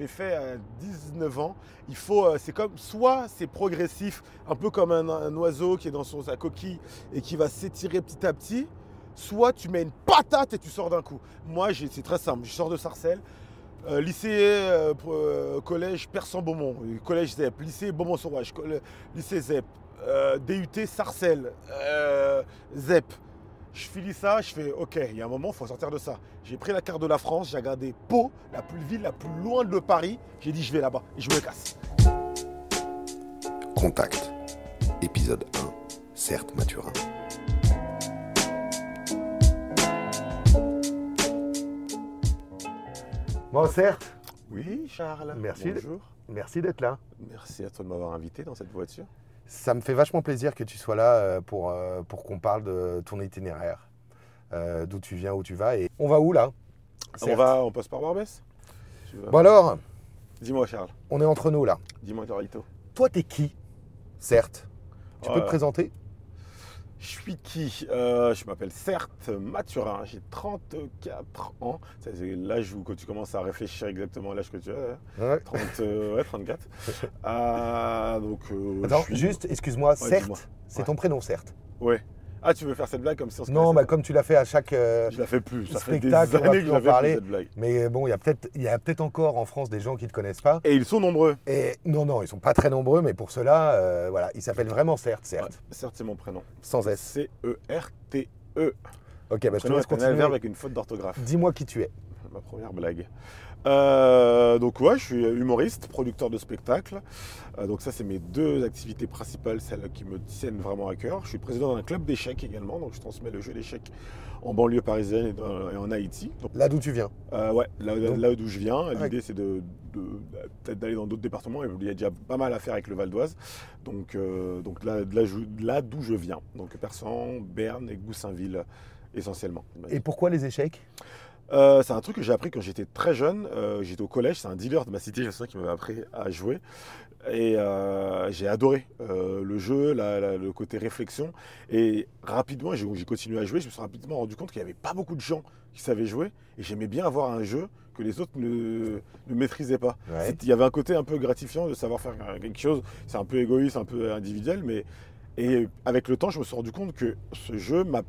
J'ai fait à 19 ans. Il faut, euh, c'est comme, soit c'est progressif, un peu comme un, oiseau qui est dans son, sa coquille et qui va s'étirer petit à petit, soit tu mets une patate et tu sors d'un coup. Moi, c'est très simple. Je sors de Sarcelles, euh, lycée, euh, euh, collège Persan-Beaumont, euh, collège ZEP, lycée Beaumont-Sauvage, lycée ZEP, euh, DUT Sarcelles, euh, ZEP. Je finis ça, je fais OK, il y a un moment, il faut sortir de ça. J'ai pris la carte de la France, j'ai regardé Pau, la plus ville la plus loin de Paris. J'ai dit je vais là-bas et je me casse. Contact. Épisode 1. Certes Mathurin. Bon, certes, Oui, Charles. Merci. Bonjour. merci d'être là. Merci à toi de m'avoir invité dans cette voiture. Ça me fait vachement plaisir que tu sois là euh, pour, euh, pour qu'on parle de ton itinéraire, euh, d'où tu viens, où tu vas. Et on va où là? On Certes. va, on passe par Barbès Bon alors, Dis-moi Charles, on est entre nous là. dis-moi Torito. Toi, t'es qui? Certes. Tu peux te présenter? Je suis qui? Euh, Je m'appelle Certes Mathurin, j'ai 34 ans. C'est l'âge où quand tu commences à réfléchir exactement à l'âge que tu as. hein. Ouais. 30, euh, ouais, 34. Ah, donc, euh, Attends, suis- juste, excuse-moi, certes, c'est Ouais. ton prénom, certes. Ouais. Ah, tu veux faire cette blague comme si on se Non, connaissait bah, comme tu l'as fait à chaque. euh, Je la fais plus. Ça fait des spectacle, on que parler. cette blague. mais bon, il y a peut-être encore en France des gens qui ne te connaissent pas. Et ils sont nombreux. Et non, non, ils sont pas très nombreux, mais pour cela, euh, voilà, il s'appelle vraiment certes, certes, Ouais, certes, c'est mon prénom. sans S. C-E-R-t-E. Ok, bah, je te laisse continuer. verbe avec une faute d'orthographe. Dis-moi qui tu es. Ma première blague. Euh, donc ouais, je suis humoriste, producteur de spectacles. Euh, donc ça, c'est mes deux activités principales, celles qui me tiennent vraiment à cœur. Je suis président d'un club d'échecs également, donc je transmets le jeu d'échecs en banlieue parisienne et, dans- et en Haïti. Donc, Là d'où tu viens. euh, ouais, là, là- Donc- là d'où je viens, Ouais. l'idée c'est de, de- peut-être d'aller dans d'autres départements. Il y a déjà pas mal à faire avec le Val d'Oise. Donc, donc là, là d'où je viens. Donc Persan, Berne et Goussainville essentiellement. Et pourquoi les échecs? Euh, c'est un truc que j'ai appris quand j'étais très jeune. Euh, j'étais au collège, c'est un dealer de ma cité, je sais qui m'avait appris à jouer. Et euh, j'ai adoré le jeu, la- la- le côté réflexion. Et rapidement, j'ai continué à jouer. Je me suis rapidement rendu compte qu'il n'y avait pas beaucoup de gens qui savaient jouer. Et j'aimais bien avoir un jeu que les autres ne, ne maîtrisaient pas. Ouais. Il y avait un côté un peu gratifiant de savoir faire quelque chose. C'est un peu égoïste, un peu individuel, mais et avec le temps, je me suis rendu compte que ce jeu m'a,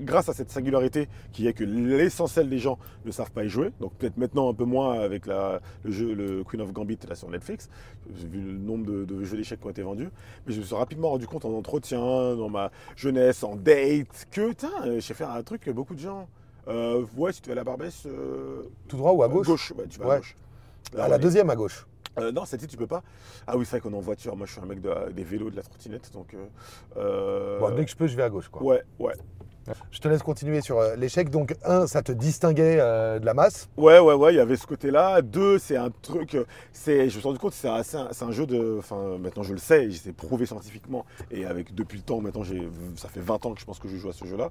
grâce à cette singularité qui est que l'essentiel des gens ne savent pas y jouer, donc peut-être maintenant un peu moins avec la- le jeu le Queen of Gambit là sur Netflix, j'ai vu le nombre de, de jeux d'échecs qui ont été vendus, mais je me suis rapidement rendu compte en entretien, dans ma jeunesse, en date, que putain, je sais faire un truc que beaucoup de gens. Euh, ouais, si tu vas à la Barbès, euh, Tout droit ou à gauche ouais, tu vas à gauche. À la est- deuxième à gauche. euh, non, cette île, tu peux pas. Ah oui, c'est vrai qu'on est en voiture. Moi, je suis un mec de- des vélos, de la trottinette. Donc, euh, euh, Bon, dès que je peux, je vais à gauche. Quoi. Ouais, ouais. Je te laisse continuer sur euh, l'échec. Donc, un, ça te distinguait euh, de la masse? Ouais, ouais, ouais, il y avait ce côté-là. Deux, c'est un truc. euh, C'est, je me suis rendu compte que c'est un, un- jeu de. Enfin, maintenant je le sais, c'est prouvé scientifiquement. Et avec depuis le temps, maintenant, ça fait 20 ans que je pense que je joue à ce jeu-là.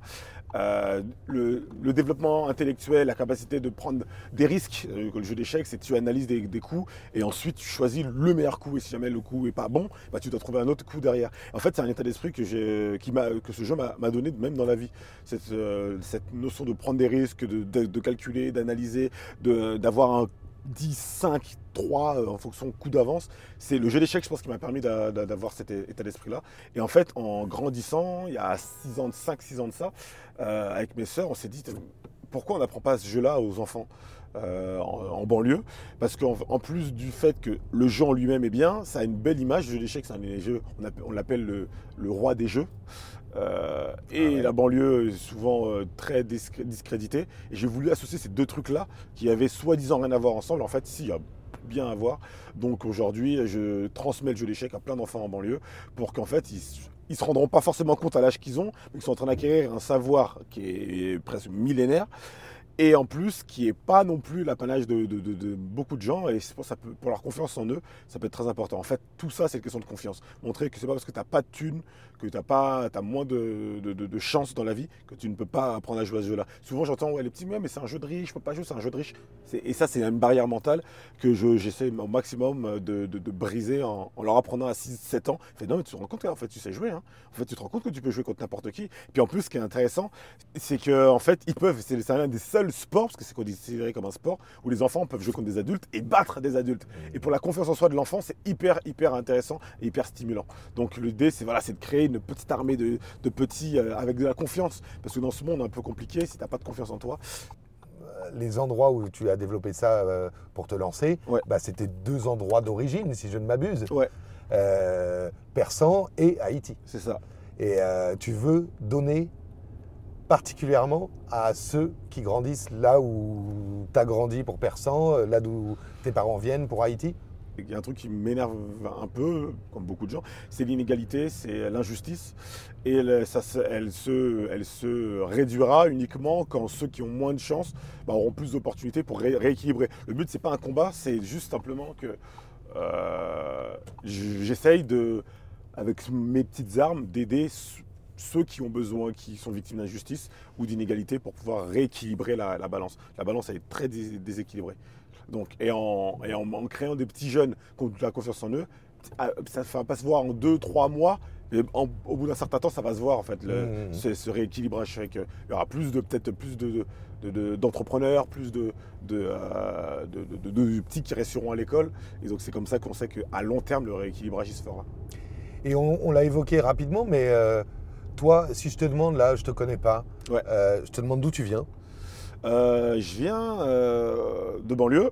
Le, développement intellectuel, la capacité de prendre des risques. que le jeu d'échecs, c'est que tu analyses des, des coups et ensuite tu choisis le meilleur coup. Et si jamais le coup est pas bon, bah, tu dois trouver un autre coup derrière. En fait, c'est un état d'esprit que, j'ai, qui m'a, que ce jeu m'a donné même dans la vie. Cette, euh, cette notion de prendre des risques, de, de- de calculer, d'analyser, de- d'avoir un 10, 5, 3 euh, en fonction de coup d'avance. C'est le jeu d'échecs, je pense, qui m'a permis d'a- d'a- d'avoir cet état d'esprit-là. Et en fait, en grandissant, il y a 6 ans, 5, 6 ans de ça, euh, avec mes sœurs, on s'est dit pourquoi on n'apprend pas ce jeu-là aux enfants? Euh, en, en banlieue Parce qu'en en plus du fait que le jeu en lui-même est bien, ça a une belle image. Le jeu d'échecs, c'est un des jeux, on, appelle- on l'appelle le, le roi des jeux. Euh, et Ah ouais. la banlieue est souvent euh, très discré- discréditée. Et j'ai voulu associer ces deux trucs-là qui avaient soi-disant rien à voir ensemble. En fait, si, il y a bien à voir. Donc aujourd'hui, je transmets le jeu d'échecs à plein d'enfants en banlieue pour qu'en fait, ils, ils se rendront pas forcément compte à l'âge qu'ils ont, mais qu'ils sont en train d'acquérir un savoir qui est presque millénaire. Et en plus, qui n'est pas non plus l'apanage de, beaucoup de gens, et pour, ça peut- pour leur confiance en eux, ça peut être très important. En fait, tout ça, c'est une question de confiance. Montrer que c'est pas parce que tu n'as pas de thunes, que tu as, moins de, de, de- de chance dans la vie, que tu ne peux pas apprendre à jouer à ce jeu-là. Souvent, j'entends, ouais, les petits, mais c'est un jeu de riche, je peux pas jouer, c'est un jeu de riche. Et ça, c'est une barrière mentale que je- j'essaie au maximum de, briser en, leur apprenant à 6-7 ans. Fait, non, mais tu te rends compte qu'en fait, tu sais jouer. hein. En fait, tu te rends compte que tu peux jouer contre n'importe qui. Puis en plus, ce qui est intéressant, c'est que en fait, ils peuvent, c'est l'un des seuls seul sport, parce que c'est considéré comme un sport, où les enfants peuvent jouer contre des adultes et battre des adultes. Et pour la confiance en soi de l'enfant, c'est hyper, hyper intéressant et hyper stimulant. Donc l'idée, c'est voilà, de créer une petite armée de, de petits euh, avec de la confiance. Parce que dans ce monde un peu compliqué, si tu n'as pas de confiance en toi, les endroits où tu as développé ça euh, pour te lancer, Ouais. bah, c'était deux endroits d'origine, si je ne m'abuse. ouais, Euh, Persan et Haïti. c'est ça. Et euh, tu veux donner particulièrement à ceux qui grandissent là où tu as grandi pour Persan, euh, là d'où tes parents viennent pour Haïti Il y a un truc qui m'énerve un peu, comme beaucoup de gens, c'est l'inégalité, c'est l'injustice. Et elle, ça elle se, elle se réduira uniquement quand ceux qui ont moins de chance bah, auront plus d'opportunités pour ré- rééquilibrer. Le but, c'est pas un combat, c'est juste simplement que euh, j'essaye de, avec mes petites armes, d'aider ceux qui ont besoin, qui sont victimes d'injustice ou d'inégalité pour pouvoir rééquilibrer la, la balance. La balance, elle est très dés- déséquilibrée. Donc, et en, et en, en créant des petits jeunes qui ont de la confiance en eux, ah, ça ne va pas se voir en deux, trois mois. Mais en- au bout d'un certain temps, ça va se voir en fait, le- Mmh. ce, ce rééquilibrage. Il y aura plus de peut-être plus de, de- de- d'entrepreneurs, plus de, de, euh, de- de- petits qui resteront à l'école. Et donc c'est comme ça qu'on sait qu'à long terme, le rééquilibrage il se fera. Et on, on l'a évoqué rapidement, mais euh, toi, si je te demande, là, je te connais pas, Ouais. euh, je te demande d'où tu viens. Euh, je viens euh, de banlieue.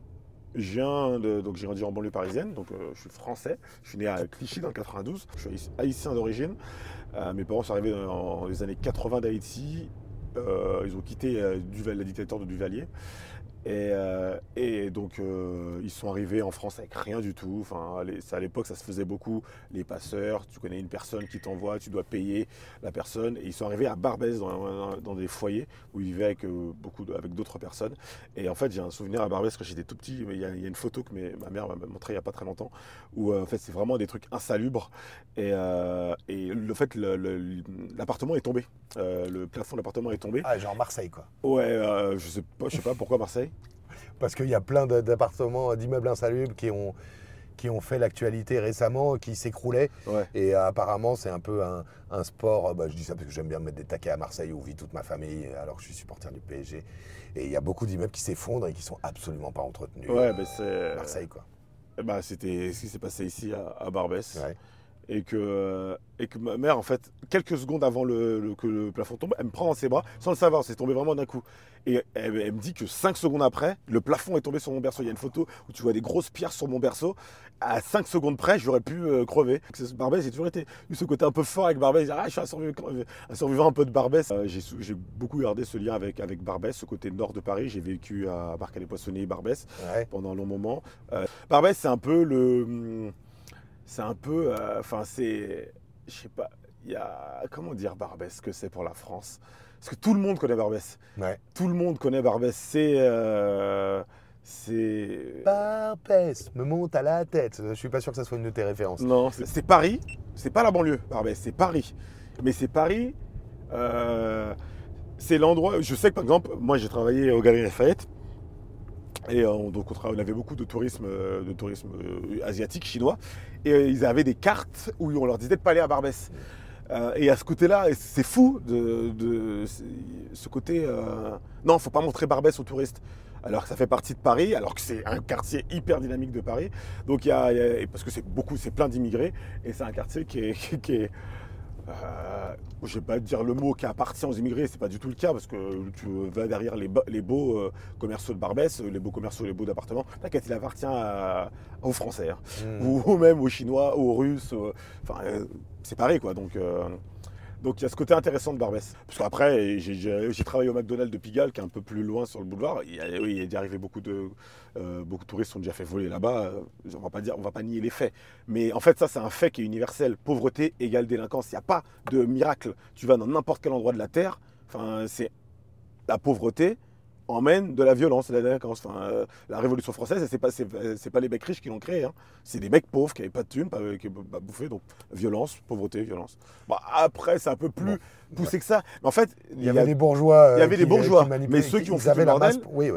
Je viens de, donc j'ai grandi en banlieue parisienne, donc je suis français. Je suis né à Clichy dans le 92. Je suis haï- haïtien d'origine. Mes parents sont arrivés dans, dans les années 80 d'Haïti. Ils ont quitté Duval- la dictature de Duvalier. Et, euh, et donc euh, ils sont arrivés en France avec rien du tout. Enfin, à l'époque, ça se faisait beaucoup. Les passeurs, tu connais une personne qui t'envoie, tu dois payer la personne. Et ils sont arrivés à Barbès dans, des foyers où ils vivaient avec euh, beaucoup avec d'autres personnes. Et en fait, j'ai un souvenir à Barbès quand j'étais tout petit. mais Il y, a, une photo que ma mère m'a montrée il n'y a pas très longtemps où en fait c'est vraiment des trucs insalubres. Et, et le fait, l'appartement est tombé. Euh, le plafond de l'appartement est tombé. Ah, genre Marseille, quoi. Ouais, euh, je sais pas, je sais pas pourquoi Marseille. Parce qu'il y a plein d'appartements, d'immeubles insalubres qui ont, qui ont fait l'actualité récemment, qui s'écroulaient. Ouais. Et euh, apparemment, c'est un peu un, un sport. euh, bah, je dis ça parce que j'aime bien mettre des taquets à Marseille où vit toute ma famille, alors que je suis supporter du PSG. Et il y a beaucoup d'immeubles qui s'effondrent et qui sont absolument pas entretenus. Ouais, mais c'est. Marseille, quoi. Ben, c'était ce qui s'est passé ici à, à Barbès. Ouais. Et, que, et que ma mère, en fait, quelques secondes avant le, le- que le plafond tombe, elle me prend dans ses bras sans le savoir. C'est tombé vraiment d'un coup. Et elle, elle me dit que cinq secondes après, le plafond est tombé sur mon berceau. Il y a une photo où tu vois des grosses pierres sur mon berceau. À 5 secondes près, j'aurais pu euh, crever. Barbès, j'ai toujours été eu ce côté un peu fort avec Barbès. Ah, je suis un survivant, un survivant un peu de Barbès. Euh, j'ai beaucoup gardé ce lien avec, avec Barbès, ce côté nord de Paris. J'ai vécu à Barca-les-Poissonniers, Barbès Ouais. pendant un long moment. Euh, Barbès, c'est un peu le. C'est un peu. euh, Enfin, c'est. Je sais pas. Il y a. Comment dire Barbès, que c'est pour la France? Parce que tout le monde connaît Barbès. Ouais. Tout le monde connaît Barbès. C'est. euh, c'est. Barbès me monte à la tête. Je suis pas sûr que ça soit une de tes références. Non, c'est Paris. C'est pas la banlieue, Barbès, c'est Paris. Mais c'est Paris. euh, c'est l'endroit. Je sais que par exemple, moi j'ai travaillé au Galeries Lafayette. Et euh, donc on, tra- on avait beaucoup de tourisme, euh, de tourisme euh, asiatique, chinois. Et ils avaient des cartes où on leur disait de pas aller à Barbès. Et à ce côté-là, c'est fou de, de- ce côté. euh, non, faut pas montrer Barbès aux touristes. Alors que ça fait partie de Paris, alors que c'est un quartier hyper dynamique de Paris. Donc il y a, parce que c'est beaucoup, c'est plein d'immigrés, et c'est un quartier qui est euh, je vais pas dire le mot qui appartient aux immigrés, c'est pas du tout le cas parce que tu vas derrière les, beaux euh, commerciaux de Barbès, les beaux commerciaux, les beaux d'appartements. T'inquiète, il appartient à- aux Français, hein. Hmm. ou, ou même aux Chinois, aux Russes. euh, Enfin, euh, c'est pareil quoi. Donc, euh, donc il y a ce côté intéressant de Barbès. Parce qu'après, j'ai- travaillé au McDonald's de Pigalle, qui est un peu plus loin sur le boulevard. Il y a, oui, il arrivé beaucoup de, euh, beaucoup de touristes sont déjà fait voler là-bas. Euh, On va pas dire, on va pas nier les faits. Mais en fait, ça, c'est un fait qui est universel. Pauvreté égale délinquance. Il n'y a pas de miracle. Tu vas dans n'importe quel endroit de la terre. Enfin, c'est la pauvreté emmène de la violence, la. Enfin, euh, la Révolution française, c'est pas, c'est, c'est pas les mecs riches qui l'ont créée. hein. C'est des mecs pauvres qui n'avaient pas de thunes, pas, qui pas bouffer. Donc, violence, pauvreté, violence. Bon, après, c'est un peu plus poussé que ça. Mais en fait, Il y avait des bourgeois. il y euh, avait des bourgeois, mais ceux qui ont avaient le masse. Oui,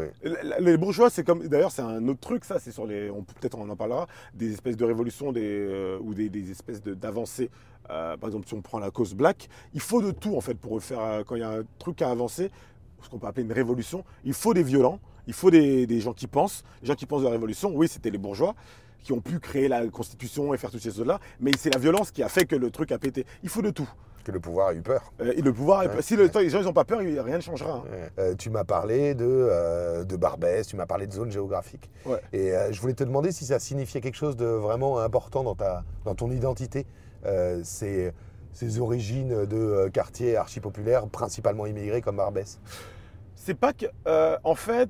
Les bourgeois, c'est comme. D'ailleurs, c'est un autre truc, ça, c'est sur les. On peut-être on en parlera, des espèces de révolutions des, euh, ou des, des espèces de- d'avancées. Euh, par exemple, si on prend la cause black, il faut de tout, en fait, pour faire. euh, quand il y a un truc à avancer, ce qu'on peut appeler une révolution, il faut des violents, il faut des, des gens qui pensent. Les gens qui pensent de la révolution, oui, c'était les bourgeois qui ont pu créer la constitution et faire toutes ces choses-là, mais c'est la violence qui a fait que le truc a pété. Il faut de tout. Que le pouvoir a eu peur. Euh, et le pouvoir, Ouais. si le, les gens n'ont pas peur, rien ne changera. hein. Euh, tu m'as parlé de, euh, de Barbès, tu m'as parlé de zone géographique. Et je voulais te demander si ça signifiait quelque chose de vraiment important dans, ta, dans ton identité, euh, ces origines de euh, quartiers archipopulaires, principalement immigrés comme Barbès. C'est pas que, euh, en fait,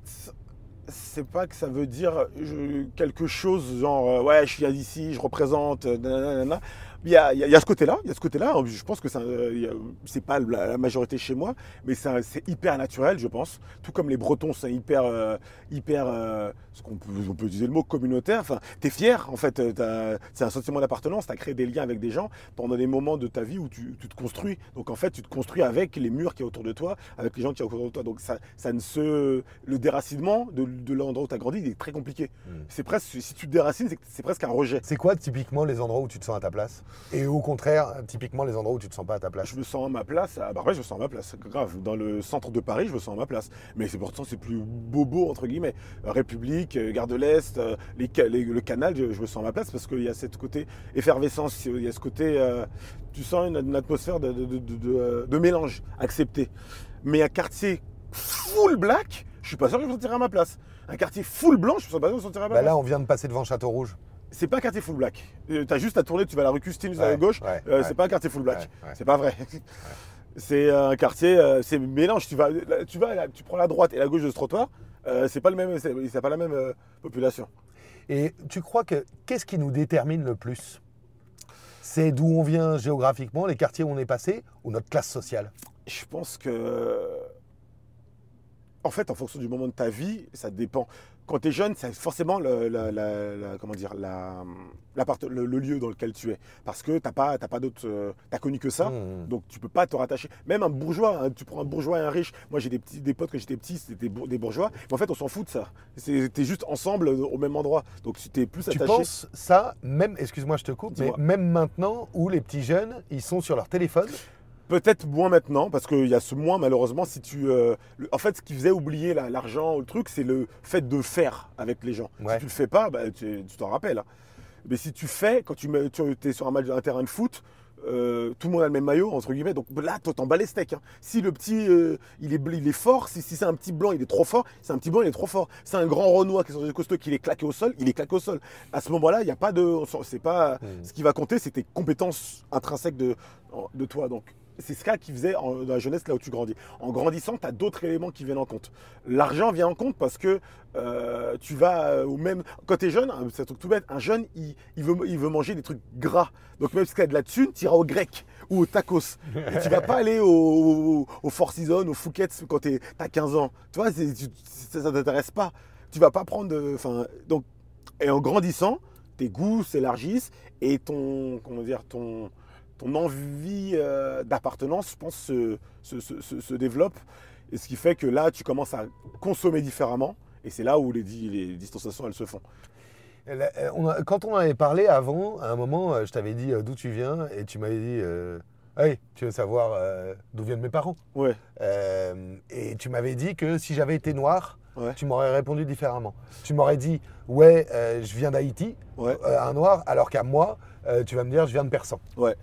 c'est pas que ça veut dire je- quelque chose genre euh, ouais je suis ici, je représente, euh, nanana. Il y a, il y ce côté-là, il y a ce côté-là. Je pense que c'est pas la, majorité chez moi, mais c'est hyper naturel, je pense. Tout comme les Bretons, c'est hyper, euh, hyper, euh, ce qu'on peut, on peut utiliser le mot communautaire. Enfin, t'es fier en fait. euh, t'as- C'est un sentiment d'appartenance. T'as créé des liens avec des gens pendant des moments de ta vie où tu, tu te construis. Donc en fait, tu te construis avec les murs qui y a autour de toi, avec les gens qui y a autour de toi. Donc ça, ça ne se, le déracinement de, de l'endroit où tu as grandi, il est très compliqué. Mm. C'est presque, si tu te déracines, c'est presque un rejet. C'est quoi typiquement les endroits où tu te sens à ta place? Et au contraire, typiquement les endroits où tu te sens pas à ta place Je me sens à ma place, à Barbès, je me sens à ma place, grave. Dans le centre de Paris, je me sens à ma place. Mais c'est pourtant, c'est plus bobo, entre guillemets. République, euh, Gare de l'Est, euh, les ca- les- le canal, je, je me sens à ma place parce qu'il y a ce côté effervescence, il y a ce côté, euh, tu sens une, une atmosphère de, de- de- de- de- de mélange accepté. Mais un quartier full black, je suis pas sûr que je me sentirais à ma place. Un quartier full blanc, je suis pas sûr que je me sentirais à ma Bah place. Là, on vient de passer devant Château Rouge. C'est pas un quartier full black. Euh, T'as juste à tourner, tu vas à la rue Custine à gauche, ouais, euh, ouais. c'est pas un quartier full black. Ouais. C'est pas vrai. C'est un quartier, euh, c'est mélange. Tu vas, là, tu vas, là, tu prends la droite et la gauche de ce trottoir. c'est pas le même, c'est c'est pas la même population. Et tu crois que qu'est-ce qui nous détermine le plus? C'est d'où on vient géographiquement, les quartiers où on est passé, ou notre classe sociale? Je pense que, en fait, en fonction du moment de ta vie, ça dépend. Quand tu es jeune, c'est forcément le, la- la- la- comment dire, la, le, le lieu dans lequel tu es, parce que t'as pas, t'as pas d'autre, euh, t'as connu que ça. Mmh. Donc tu peux pas te rattacher. Même un bourgeois, hein, tu prends un bourgeois et un riche. Moi j'ai des petits, des potes quand j'étais petit, c'était des, bour- des bourgeois. Mais en fait on s'en fout de ça. T'es juste ensemble euh, au même endroit. Donc tu t'es plus Tu attaché. penses ça, même, excuse-moi, je te coupe, mais même maintenant où les petits jeunes, ils sont sur leur téléphone, Peut-être moins maintenant parce qu'il y a ce moins malheureusement. Si tu, euh, le- en fait, ce qui faisait oublier la- l'argent ou le truc, c'est le fait de faire avec les gens. Ouais. Si tu le fais pas, bah, tu t'en rappelles. hein. Mais si tu fais, quand tu, es sur un, match, un terrain de foot. euh, tout le monde a le même maillot entre guillemets donc là toi t'en bats les steaks hein. si le petit euh, il, est, bl- il est fort si, si c'est un petit blanc il est trop fort c'est un petit blanc il est trop fort c'est un grand renois qui est sur des costaud qui est claqué au sol il est claqué au sol à ce moment là il n'y a pas de c'est pas Mm. ce qui va compter c'est tes compétences intrinsèques de, de toi donc c'est ce cas qui faisait dans la jeunesse là où tu grandis. En grandissant, tu as d'autres éléments qui viennent en compte. L'argent vient en compte parce que euh, tu vas euh, au même. Quand tu es jeune, hein, c'est un truc tout bête, un jeune, il, il veut, il veut manger des trucs gras. Donc même si tu as de la thune, tu iras au grec ou au tacos. Et tu vas pas aller au, au, au Four Seasons, au Fouquet's quand tu as 15 ans. Tu vois, ça ne t'intéresse pas. Tu vas pas prendre. Enfin, donc, et en grandissant, tes goûts s'élargissent et ton. Comment dire ton ton envie euh, d'appartenance, je pense, se, se- se- se- développe. Et ce qui fait que là, tu commences à consommer différemment. Et c'est là où les, les distanciations, elles se font. Euh, quand on en avait parlé avant, à un moment, euh, je t'avais dit d'où tu viens, et tu m'avais dit, euh, hey, tu veux savoir euh, d'où viennent mes parents Ouais, Euh, Et tu m'avais dit que si j'avais été noir, ouais, tu m'aurais répondu différemment. Tu m'aurais dit, ouais, euh, je viens d'Haïti, ouais. un noir, alors qu'à moi, tu vas me dire, je viens de Persan. Ouais.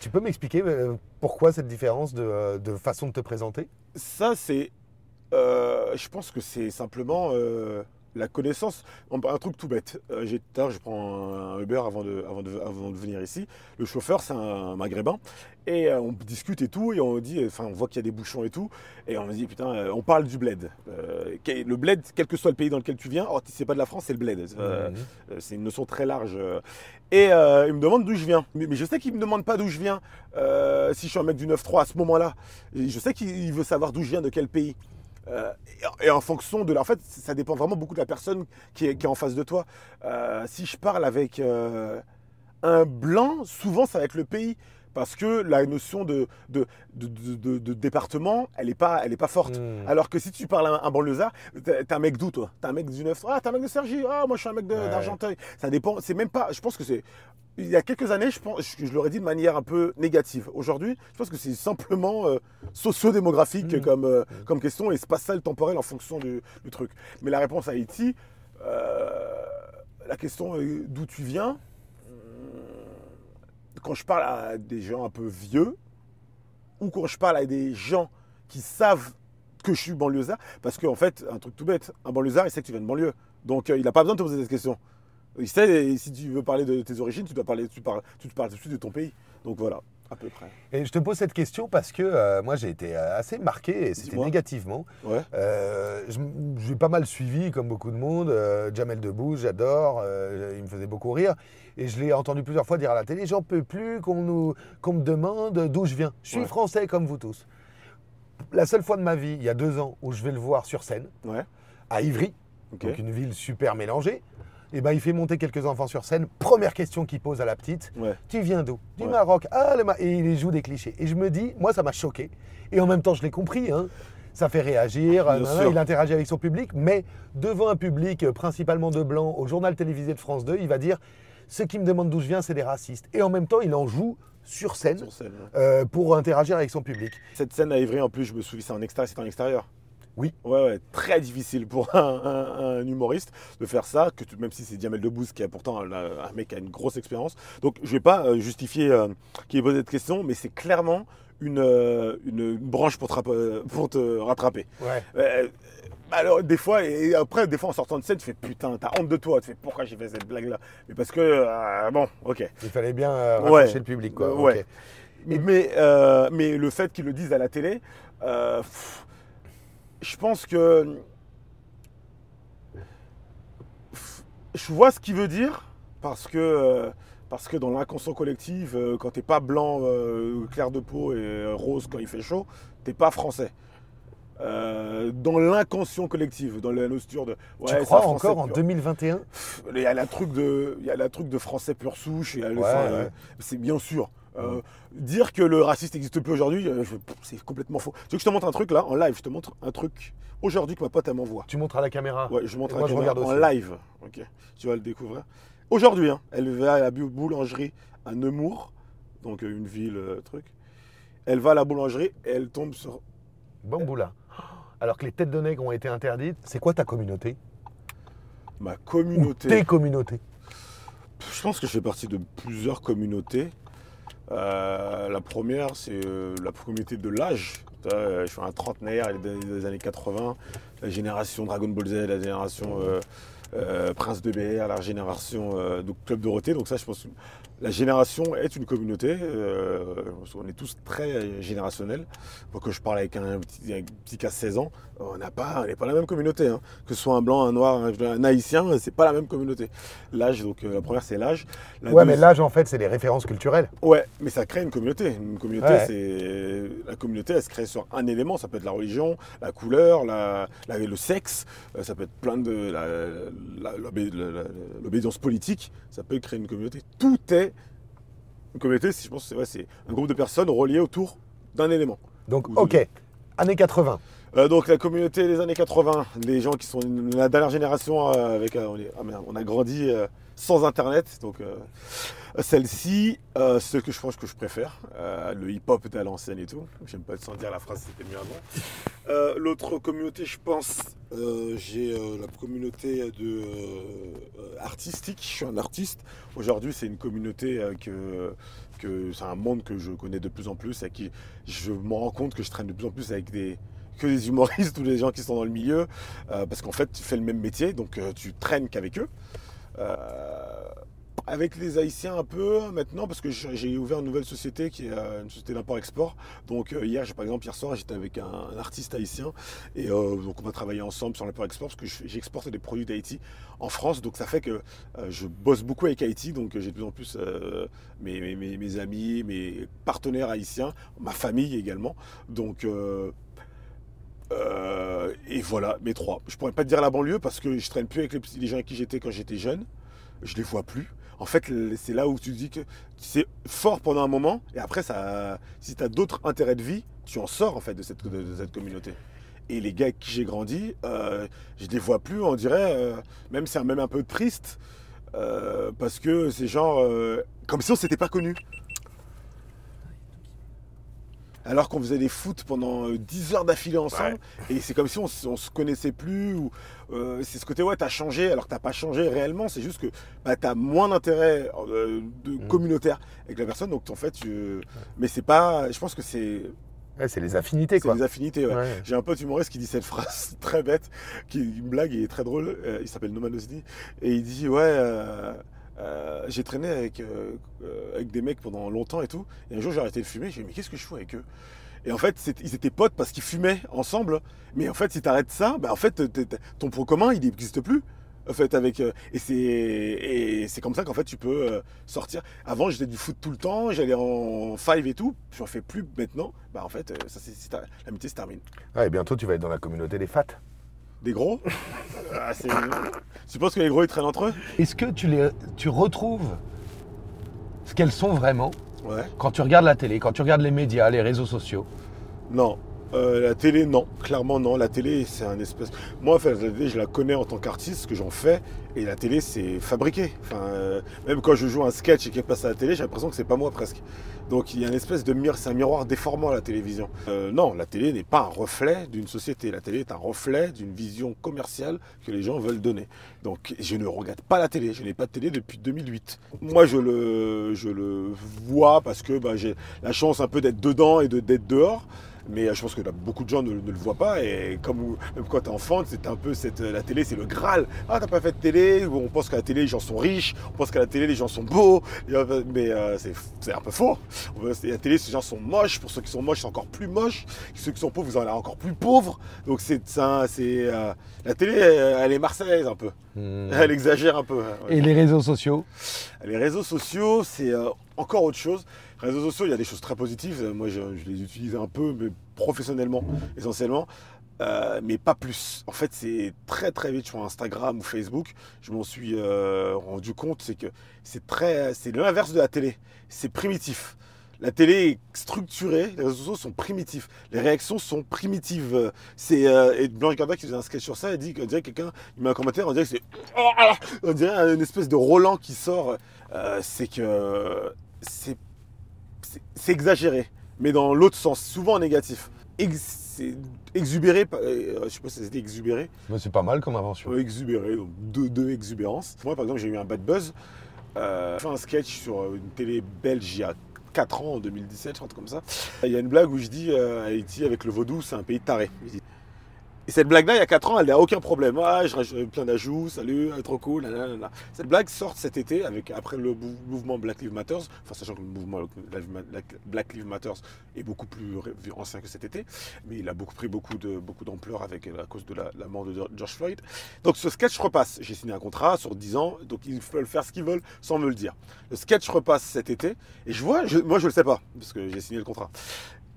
Tu peux m'expliquer euh, pourquoi cette différence de, euh, de façon de te présenter? Ça, c'est. euh, je pense que c'est simplement la connaissance. Un un truc tout bête. Euh, j'ai- l'heure, je prends un Uber avant de, avant de, avant de venir ici. Le chauffeur, c'est un maghrébin. Et euh, on discute et tout. Et on dit, enfin, on voit qu'il y a des bouchons et tout. Et on me dit, putain, euh, on parle du bled. Euh, le bled, quel que soit le pays dans lequel tu viens, oh, c'est pas de la France, c'est le bled. Euh, C'est une notion très large. Et euh, il me demande d'où je viens. Mais, mais je sais qu'il ne me demande pas d'où je viens si je suis un mec du 9-3 à ce moment-là. Je sais qu'il veut savoir d'où je viens, de quel pays. Euh, et, en fonction de. En fait, ça dépend vraiment beaucoup de la personne qui est, qui est en face de toi. Euh, si je parle avec euh, un blanc, souvent ça va être le pays. Parce que la notion de, de, de, de- de- de département, elle n'est pas, elle est pas forte. Hmm. Alors que si tu parles à un, un banlieusard, t'es un mec d'où toi? T'es un mec du 9 Ah, t'es un mec de Sergi Ah, moi je suis un mec Ouais. d'Argenteuil. Ça dépend, c'est même pas. Je pense que c'est. Il y a quelques années, je, pense, je, je l'aurais dit de manière un peu négative. Aujourd'hui, je pense que c'est simplement euh, socio-démographique comme, euh, comme question et spatial temporel en fonction du, du truc. Mais la réponse à Haïti, euh, la question est d'où tu viens. Quand je parle à des gens un peu vieux, ou quand je parle à des gens qui savent que je suis banlieusard, parce qu'en fait, un truc tout bête, un banlieusard, il sait que tu viens de banlieue. Donc euh, il n'a pas besoin de te poser cette question. Il sait, et si tu veux parler de tes origines, tu dois parler, tu parles, tu te parles tout de suite de ton pays. Donc voilà, à peu près. Et je te pose cette question parce que euh, moi j'ai été euh, assez marqué, et c'était négativement. Ouais. Euh, je- J'ai pas mal suivi, comme beaucoup de monde, euh, Jamel Debbouze, j'adore, il me faisait beaucoup rire. Et je l'ai entendu plusieurs fois dire à la télé, j'en peux plus qu'on nous- qu'on me demande d'où je viens. Je suis Ouais. français comme vous tous. La seule fois de ma vie, il y a deux ans, où je vais le voir sur scène, Ouais. à Ivry, donc une ville super mélangée, et ben il fait monter quelques enfants sur scène. Première question qu'il pose à la petite, Ouais. tu viens d'où? Du. Maroc. Ah, le Ma- et il joue des clichés. Et je me dis, moi, ça m'a choqué. Et en même temps, je l'ai compris. hein. Ça fait réagir. Il interagit avec son public. Mais devant un public euh, principalement de blancs, au journal télévisé de France 2, il va dire ceux qui me demandent d'où je viens, c'est des racistes. Et en même temps, il en joue sur scène Sur scène, ouais. euh, pour interagir avec son public. Cette scène à Ivry, en plus, je me souviens, c'est en extérieur. C'était en extérieur. Oui. Ouais, ouais, très difficile pour un, un- un humoriste de faire ça, que même si c'est Jamel Debbouze qui est pourtant un, un mec qui a une grosse expérience. Donc je vais pas euh, justifier euh, qu'il ait posé cette question, mais c'est clairement une, euh, une, une branche pour te, rapp- pour te rattraper. Ouais. Euh, alors des fois, et après, des fois en sortant de scène, tu fais putain, t'as honte de toi, tu fais pourquoi j'ai fait cette blague là Mais parce que, euh, bon, ok. Il fallait bien euh, Ouais. le public. Quoi. Euh, ouais. Mais, euh, mais le fait qu'ils le disent à la télé, pff, je pense que. pff, Je vois ce qu'il veut dire, parce que, parce que dans l'inconscient collectif, quand t'es pas blanc, clair de peau et rose quand il fait chaud, t'es pas français. Euh, dans l'inconscient collectif, dans la notion de. tu ouais, crois encore en pur. 2021 Il y a la truc de, il y a la truc de français pur souche. Ouais, ouais. euh, C'est bien sûr. Euh, dire que le raciste n'existe plus aujourd'hui, euh, c'est complètement faux. Tu veux que je te montre un truc là, en live Je te montre un truc aujourd'hui que ma pote elle m'envoie. Tu montres à la caméra Ouais, je montre à moi, la je caméra regarde en aussi. live. Ok, tu vas le découvrir. Aujourd'hui, hein, elle va à la boulangerie à Nemours, donc une ville euh, truc. Elle va à la boulangerie et elle tombe sur Bamboula. Alors que les têtes de nègres ont été interdites, c'est quoi ta communauté? Ma Ou communauté. tes communautés? Je pense que je fais partie de plusieurs communautés. Euh, la première, c'est euh, la communauté de l'âge. Euh, Je suis un trentenaire des, des années 80, la génération Dragon Ball Z, la génération euh, euh, Prince de BR, la génération Club Dorothée. Donc ça, je pense la génération est une communauté. euh, on est tous très générationnels. Pour que je parle avec un petit, un petit qui a 16 ans, on n'a pas, on n'est pas la même communauté. hein. Que ce soit un blanc, un noir, un, un haïtien, c'est pas la même communauté. L'âge, donc euh, la première c'est l'âge. Ouais, mais l'âge, en fait, c'est les références culturelles. Ouais, mais ça crée une communauté. Une communauté, Ouais. c'est la communauté, elle se crée sur un élément. Ça peut être la religion, la couleur, la, la- le sexe. euh, Ça peut être plein de l'obédience politique. Ça peut créer une communauté. Tout est une communauté. Je pense, que c'est ouais, un groupe de personnes reliées autour d'un élément. Donc, ok, années 80. Euh, donc la communauté des années 80, les gens qui sont la dernière génération euh, avec, euh, ah on a grandi sans internet, donc celle-ci, ce que je pense que je préfère, le hip-hop à l'ancienne et tout. J'aime pas sans dire la phrase, c'était mieux avant. L'autre communauté, je pense, j'ai la communauté de artistique. Je suis un artiste. Aujourd'hui, c'est une communauté que que c'est un monde que je connais de plus en plus, et qui je me rends compte que je traîne de plus en plus avec des que des humoristes ou des gens qui sont dans le milieu, euh, parce qu'en fait, tu fais le même métier, donc euh, tu traînes qu'avec eux. Euh, avec les Haïtiens un peu maintenant, parce que j'ai ouvert une nouvelle société qui est une société d'import-export. Donc hier, par exemple, hier soir, j'étais avec un, artiste haïtien et donc on va travailler ensemble sur l'import-export parce que je- j'exporte des produits d'Haïti en France. Donc ça fait que je bosse beaucoup avec Haïti, donc j'ai de plus en plus mes- mes- mes amis, mes partenaires haïtiens, ma famille également. Donc euh, et voilà, mes trois. Je pourrais pas te dire la banlieue parce que je traîne plus avec les, gens avec qui j'étais quand j'étais jeune. Je les vois plus. en fait, c'est là où tu dis que c'est fort pendant un moment, et après, ça, si tu d'autres intérêts de vie, tu en sors en fait de cette, communauté. Et les gars avec qui j'ai grandi, euh, je les vois plus, on dirait, euh, même c'est même un peu triste, euh, parce que c'est genre, comme si on s'était pas connus. Alors qu'on faisait des foot pendant euh, 10 heures d'affilée ensemble, et c'est comme si on, on se connaissait plus, ou euh, c'est ce côté, ouais, t'as changé, alors que t'as pas changé réellement, c'est juste que bah, t'as moins d'intérêt euh, de Mm. communautaire avec la personne, donc en fait, mais c'est pas, je pense que c'est Ouais, c'est les affinités, c'est quoi. des affinités, ouais. Ouais. J'ai un pote humoriste qui dit cette phrase très bête, qui est une blague, il est très drôle. euh, il s'appelle Noman Osni. Et il dit Ouais, euh, euh, j'ai traîné avec, euh, euh, avec des mecs pendant longtemps et tout. Et un jour, j'ai arrêté de fumer. J'ai dit Mais qu'est-ce que je fous avec eux? Et en fait, ils étaient potes parce qu'ils fumaient ensemble. Mais en fait, si tu arrêtes ça, bah, en fait, ton point commun, il n'existe plus. En fait, avec, et c'est comme ça qu'en fait tu peux sortir. Avant j'étais du foot tout le temps, j'allais en five et tout, j'en fais plus maintenant. Bah en fait ça c'est l'amitié se termine. Ouais, et bientôt, tu vas être dans la communauté des fats. Des gros? Ah, c'est- Tu penses que les gros ils traînent entre eux. Est-ce que tu, les, tu retrouves ce qu'elles sont vraiment Ouais. quand tu regardes la télé, quand tu regardes les médias, les réseaux sociaux? Non. Euh, la télé, non. Clairement, non. La télé, c'est un espèce. Moi, en fait, la télé, je la connais en tant qu'artiste, ce que j'en fais. Et la télé, c'est fabriqué. Enfin, euh, même quand je joue un sketch et qu'elle passe à la télé, j'ai l'impression que c'est pas moi presque. Donc, il y a une espèce de miroir. C'est un miroir déformant, la télévision. Euh, non, la télé n'est pas un reflet d'une société. La télé est un reflet d'une vision commerciale que les gens veulent donner. Donc, je ne regarde pas la télé. Je n'ai pas de télé depuis 2008. Moi, je le, vois parce que bah, j'ai la chance un peu d'être dedans et de- d'être dehors. Mais euh, je pense que là, beaucoup de gens ne, ne le voient pas. Et comme même quand t'es enfant, c'est un peu cette, la télé, c'est le Graal. Ah, t'as pas fait de télé? On pense qu'à la télé, les gens sont riches. On pense qu'à la télé, les gens sont beaux. Euh, Mais euh, c'est c'est un peu faux. La télé, ces gens sont moches. Pour ceux qui sont moches, c'est encore plus moche. Ceux qui sont pauvres, vous en avez encore plus pauvres. Donc c'est ça. C'est euh, la télé, elle, elle est marseillaise un peu. Elle exagère un peu. hein, ouais. Et les réseaux sociaux? Les réseaux sociaux, c'est euh, encore autre chose. Réseaux sociaux, il y a des choses très positives. Euh, Moi, je, les utilise un peu, mais professionnellement, essentiellement. Euh, mais pas plus. En fait, c'est très très vite sur Instagram ou Facebook. Je m'en suis euh, rendu compte, c'est que c'est très, c'est l'inverse de la télé. C'est primitif. La télé est structurée, les réseaux sociaux sont primitifs, les réactions sont primitives. C'est et Blanche Gardin qui faisait un sketch sur ça, elle dit qu'on dirait quelqu'un, il met un commentaire, on dirait que c'est, on dirait une espèce de Roland qui sort. C'est que c'est c'est- exagéré, mais dans l'autre sens, souvent négatif. Ex- exubéré, euh, je sais pas si c'était exubéré, Mais C'est pas mal comme invention. euh, exubéré, donc deux, deux exubérances. Moi, par exemple, j'ai eu un bad buzz. Euh, j'ai fait un sketch sur euh, une télé belge il y a 4 ans, en 2017, je truc comme ça. Il y a une blague où je dis Haïti, avec le vaudou, c'est un pays taré. Je dis- Et cette blague-là, il y a 4 ans, elle n'a aucun problème. Ah, je rajoute plein d'ajouts, salut, ah, trop cool, nanana. Cette blague sort cet été, avec, après le mou- mouvement Black Lives Matter, enfin, sachant que le mouvement Black Lives Matter est beaucoup plus ancien que cet été, mais il a beaucoup pris beaucoup beaucoup d'ampleur avec à cause de la, mort de George Floyd. Donc ce sketch repasse. J'ai signé un contrat sur 10 ans, donc ils peuvent faire ce qu'ils veulent sans me le dire. Le sketch repasse cet été et je vois, moi je le sais pas parce que j'ai signé le contrat.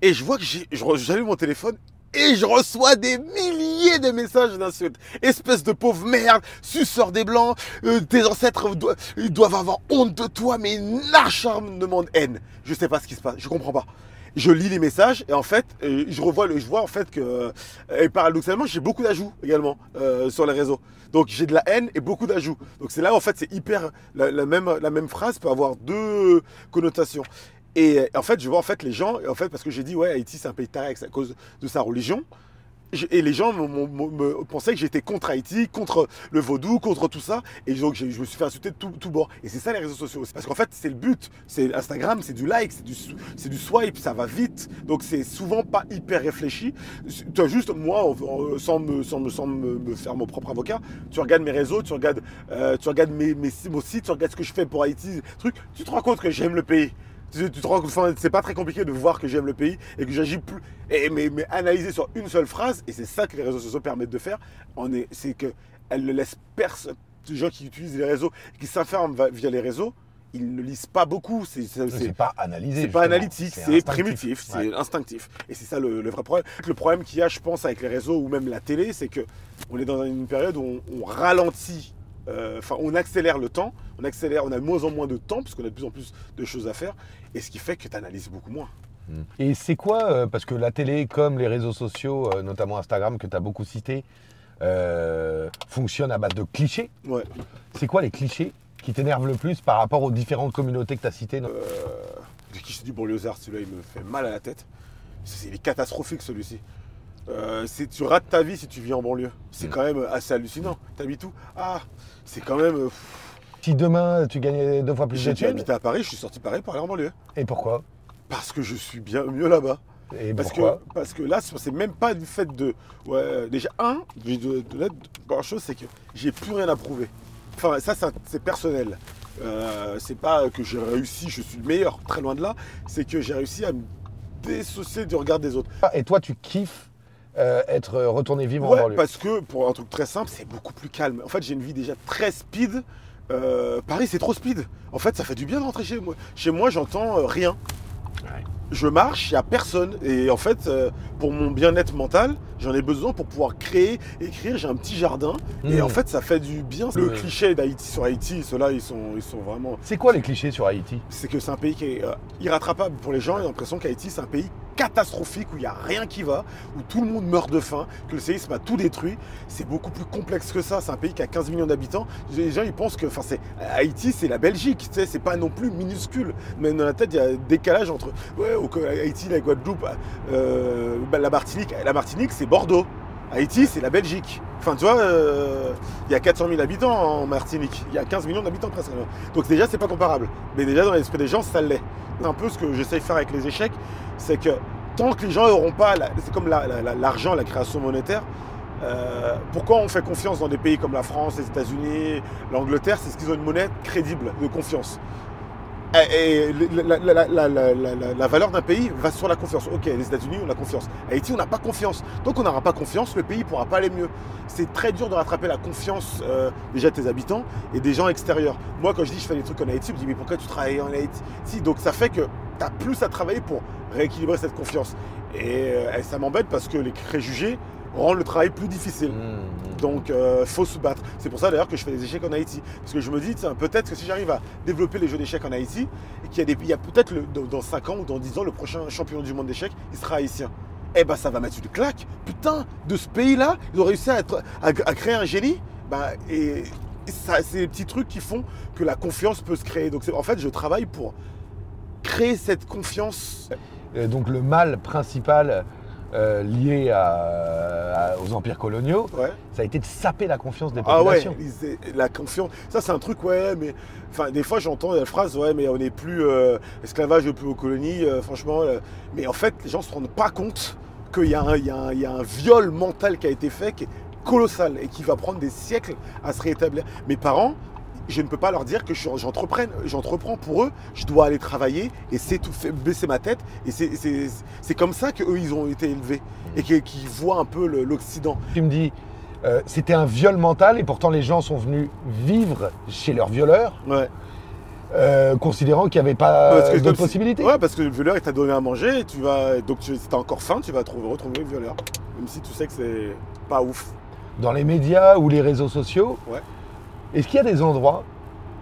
Et je vois que j'ai, j'allume mon téléphone et je reçois des milliers de messages d'insultes. Espèce de pauvre merde, suceur des blancs, euh, tes ancêtres do- ils doivent avoir honte de toi, mais une acharnement de haine. Je sais pas ce qui se passe, je comprends pas. Je lis les messages et en fait, euh, je revois, le, je vois en fait que, euh, et paradoxalement, j'ai beaucoup d'ajouts également sur les réseaux. Donc j'ai de la haine et beaucoup d'ajouts. Donc c'est là en fait, c'est hyper, la même, la même phrase peut avoir deux connotations. Et euh, en fait, je vois en fait les gens, en fait, parce que j'ai dit ouais, Haïti c'est un pays taré à cause de sa religion. Et les gens me pensaient que j'étais contre Haïti, contre le vaudou, contre tout ça. Et donc je me suis fait insulter de tout, tout bord. Et c'est ça les réseaux sociaux. Parce qu'en fait, c'est le but. C'est Instagram, c'est du like, c'est du, du swipe, ça va vite. Donc c'est souvent pas hyper réfléchi. Tu as juste, moi, sans, me, sans, me, sans me faire mon propre avocat, tu regardes mes réseaux, tu regardes, euh, tu regardes mes, mes, mon site, tu regardes ce que je fais pour Haïti, truc, tu te rends compte que j'aime le pays. Tu, tu te rends compte, c'est pas très compliqué de voir que j'aime le pays et que j'agis plus. Et, mais, mais analyser sur une seule phrase, et c'est ça que les réseaux sociaux permettent de faire, on est, c'est qu'elles ne laissent personne. Les gens qui utilisent les réseaux, qui s'informent va- via les réseaux, ils ne lisent pas beaucoup. C'est, pas analysé. c'est pas analytique, c'est primitif, c'est instinctif. Et c'est ça le, le vrai problème. Le problème qu'il y a, je pense, avec les réseaux ou même la télé, c'est que on est dans une période où on, on ralentit, euh, enfin on accélère le temps, on accélère, on a de moins en moins de temps, parce qu'on a de plus en plus de choses à faire, et ce qui fait que tu analyses beaucoup moins. Et c'est quoi, euh, parce que la télé, comme les réseaux sociaux, euh, notamment Instagram, que tu as beaucoup cité, euh, fonctionne à base de clichés? Ouais. C'est quoi les clichés qui t'énervent le plus par rapport aux différentes communautés que tu as citées non? Le cliché du banlieusard, celui-là, il me fait mal à la tête. C'est il est catastrophique, celui-ci. Euh, tu rates ta vie si tu vis en banlieue. C'est Mm. quand même assez hallucinant. T'habites où? Ah, c'est quand même. euh, pff, Si demain tu gagnais deux fois plus J'ai de déjà thunes, habité à Paris, je suis sorti de Paris pour aller en banlieue. et pourquoi? Parce que je suis bien mieux là-bas. Et Parce que, pourquoi? parce que là, c'est même pas du fait de. Ouais, déjà, un, je vais te te dire une première chose, c'est que j'ai plus rien à prouver. Enfin, ça, c'est personnel. Euh, c'est pas que j'ai réussi, je suis le meilleur, très loin de là. C'est que j'ai réussi à me dissocier du regard des autres. Et toi, tu kiffes euh, être retourné vivre en Ouais, banlieue? parce que pour un truc très simple, c'est beaucoup plus calme. En fait, j'ai une vie déjà très speed. Euh, Paris, c'est trop speed. En fait, ça fait du bien de rentrer chez moi. Chez moi, j'entends euh, rien. Ouais. Je marche, il n'y a personne. Et en fait, euh, pour mon bien-être mental, j'en ai besoin pour pouvoir créer, écrire. J'ai un petit jardin. Et Mm. en fait, ça fait du bien. Le Mm. cliché d'Haïti sur Haïti, ceux-là, ils sont, ils sont vraiment. C'est quoi les clichés sur Haïti? C'est que c'est un pays qui est euh, irrattrapable pour les gens. Ils ont l'impression qu'Haïti, c'est un pays catastrophique où il n'y a rien qui va, où tout le monde meurt de faim, que le séisme a tout détruit. C'est beaucoup plus complexe que ça. C'est un pays qui a 15 millions d'habitants. Les gens, ils pensent que Haïti, c'est la Belgique. C'est pas non plus minuscule. Mais dans la tête, il y a un décalage entre Haïti, la Guadeloupe, euh, la Martinique. La Martinique, c'est Bordeaux. Haïti, c'est la Belgique. Enfin, tu vois, euh, il y a 400 000 habitants en Martinique. Il y a 15 millions d'habitants presque. Donc déjà, c'est pas comparable. Mais déjà, dans l'esprit des gens, ça l'est. Un peu ce que j'essaye de faire avec les échecs, c'est que tant que les gens n'auront pas, c'est comme la- la- la- l'argent, la, création monétaire, euh, pourquoi on fait confiance dans des pays comme la France, les États-Unis, l'Angleterre? C'est parce qu'ils ont une monnaie crédible, de confiance. Et, et la, la- valeur d'un pays va sur la confiance. Ok, les États-Unis, on a confiance. Haïti, on n'a pas confiance. Donc on n'aura pas confiance, le pays ne pourra pas aller mieux. C'est très dur de rattraper la confiance euh, déjà de tes habitants et des gens extérieurs. Moi, quand je dis je fais des trucs en Haïti, je me dis mais pourquoi tu travailles en Haïti? Si, donc ça fait que tu plus à travailler pour rééquilibrer cette confiance. Et, euh, et ça m'embête parce que les préjugés rendent le travail plus difficile. Mm. Donc, il faut se battre. C'est pour ça d'ailleurs que je fais des échecs en Haïti. Parce que je me dis, tiens, peut-être que si j'arrive à développer les jeux d'échecs en Haïti, et qu'il y a, des, peut-être dans, dans 5 ans ou dans 10 ans, le prochain champion du monde d'échecs, il sera haïtien. Eh ben, ça va mettre une claque. Putain, de ce pays-là, ils ont réussi à, être, à, à créer un génie. Ben, et, c'est des petits trucs qui font que la confiance peut se créer. Donc, en fait, je travaille pour créer cette confiance. Et donc le mal principal euh, lié à- à- aux empires coloniaux, Ouais. ça a été de saper la confiance des Ah ouais, populations. la confiance. Ça, c'est un truc, ouais, mais. Enfin, des fois, j'entends la phrase, ouais, mais on n'est plus. euh, esclavage plus aux colonies, euh, franchement. euh, mais en fait, les gens se rendent pas compte qu'il y a un viol mental qui a été fait qui est colossal et qui va prendre des siècles à se rétablir. Mes parents. Je ne peux pas leur dire que j'entreprends pour eux, je dois aller travailler et c'est tout, fait baisser ma tête. Et c'est- comme ça qu'eux, ils ont été élevés et qu'ils voient un peu l'Occident. Tu me dis, euh, c'était un viol mental et pourtant les gens sont venus vivre chez leurs violeurs, Ouais. euh, considérant qu'il n'y avait pas si- possibilités. Ouais, parce que le violeur, il t'a donné à manger, et tu vas, donc tu, si t'as encore faim, tu vas trouver, retrouver le violeur. Même si tu sais que c'est pas ouf. Dans les médias ou les réseaux sociaux, Ouais. Est-ce qu'il y a des endroits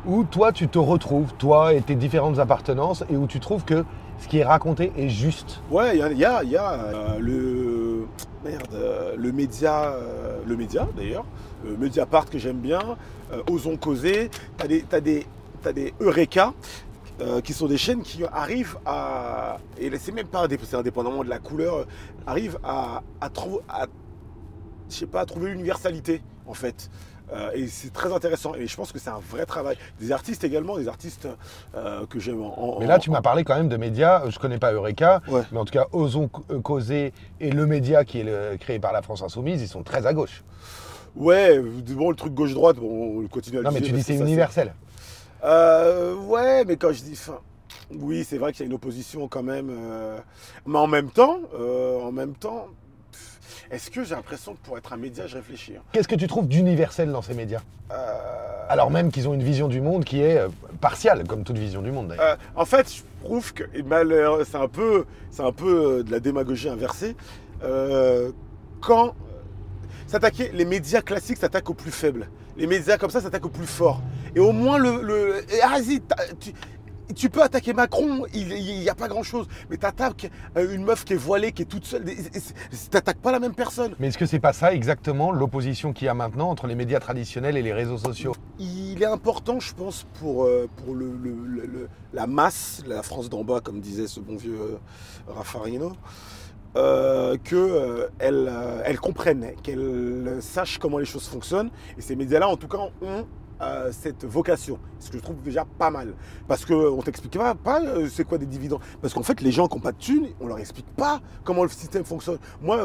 où toi tu te retrouves, toi et tes différentes appartenances, et où tu trouves que ce qui est raconté est juste? Ouais, il y a, y a- euh, le. Merde, euh, le média, euh, le média d'ailleurs, Mediapart que j'aime bien, Osons causer, t'as des, t'as des, t'as des Eureka. qui sont des chaînes qui arrivent à, et c'est même pas, indépendamment de la couleur, arrivent à, pas, à trouver l'universalité en fait. Euh, et c'est très intéressant. Et je pense que c'est un vrai travail. Des artistes également, des artistes euh, que j'aime en, en- Mais là, tu m'as parlé quand même de médias. Je connais pas Eureka, Ouais. mais en tout cas, Osons euh, causer et le média qui est le- créé par la France Insoumise, ils sont très à gauche. Ouais, bon, le truc gauche-droite, bon, on continue à le Non, mais dire tu dis c'est universel. Euh, ouais, mais quand je dis. Enfin, oui, c'est vrai qu'il y a une opposition quand même. euh, mais en même temps, euh, en même temps, est-ce que j'ai l'impression que pour être un média, je réfléchis hein? Qu'est-ce que tu trouves d'universel dans ces médias? Euh, Alors même qu'ils ont une vision du monde qui est euh, partiale, comme toute vision du monde d'ailleurs. Euh, en fait, je trouve que malheur- c'est un peu, c'est un peu de la démagogie inversée. Euh, quand s'attaquer, les médias classiques s'attaquent aux plus faibles. Les médias comme ça s'attaquent au plus fort. Et au moins, le. le et vas-y, t'as- tu, tu peux attaquer Macron, il n'y a pas grand chose. Mais t'attaques euh, une meuf qui est voilée, qui est toute seule. T'attaques pas la même personne. Mais est-ce que c'est pas ça exactement l'opposition qu'il y a maintenant entre les médias traditionnels et les réseaux sociaux? Il est important, je pense, pour, euh, pour le, le- le- le- la masse, la France d'en bas, comme disait ce bon vieux euh, Raffarino, euh, qu'elle elle comprenne, qu'elle sache comment les choses fonctionnent. Et ces médias-là, en tout cas, ont euh, cette vocation, ce que je trouve déjà pas mal. Parce qu'on t'explique pas, pas euh, c'est quoi des dividendes. Parce qu'en fait, les gens qui n'ont pas de thunes, on leur explique pas comment le système fonctionne. Moi,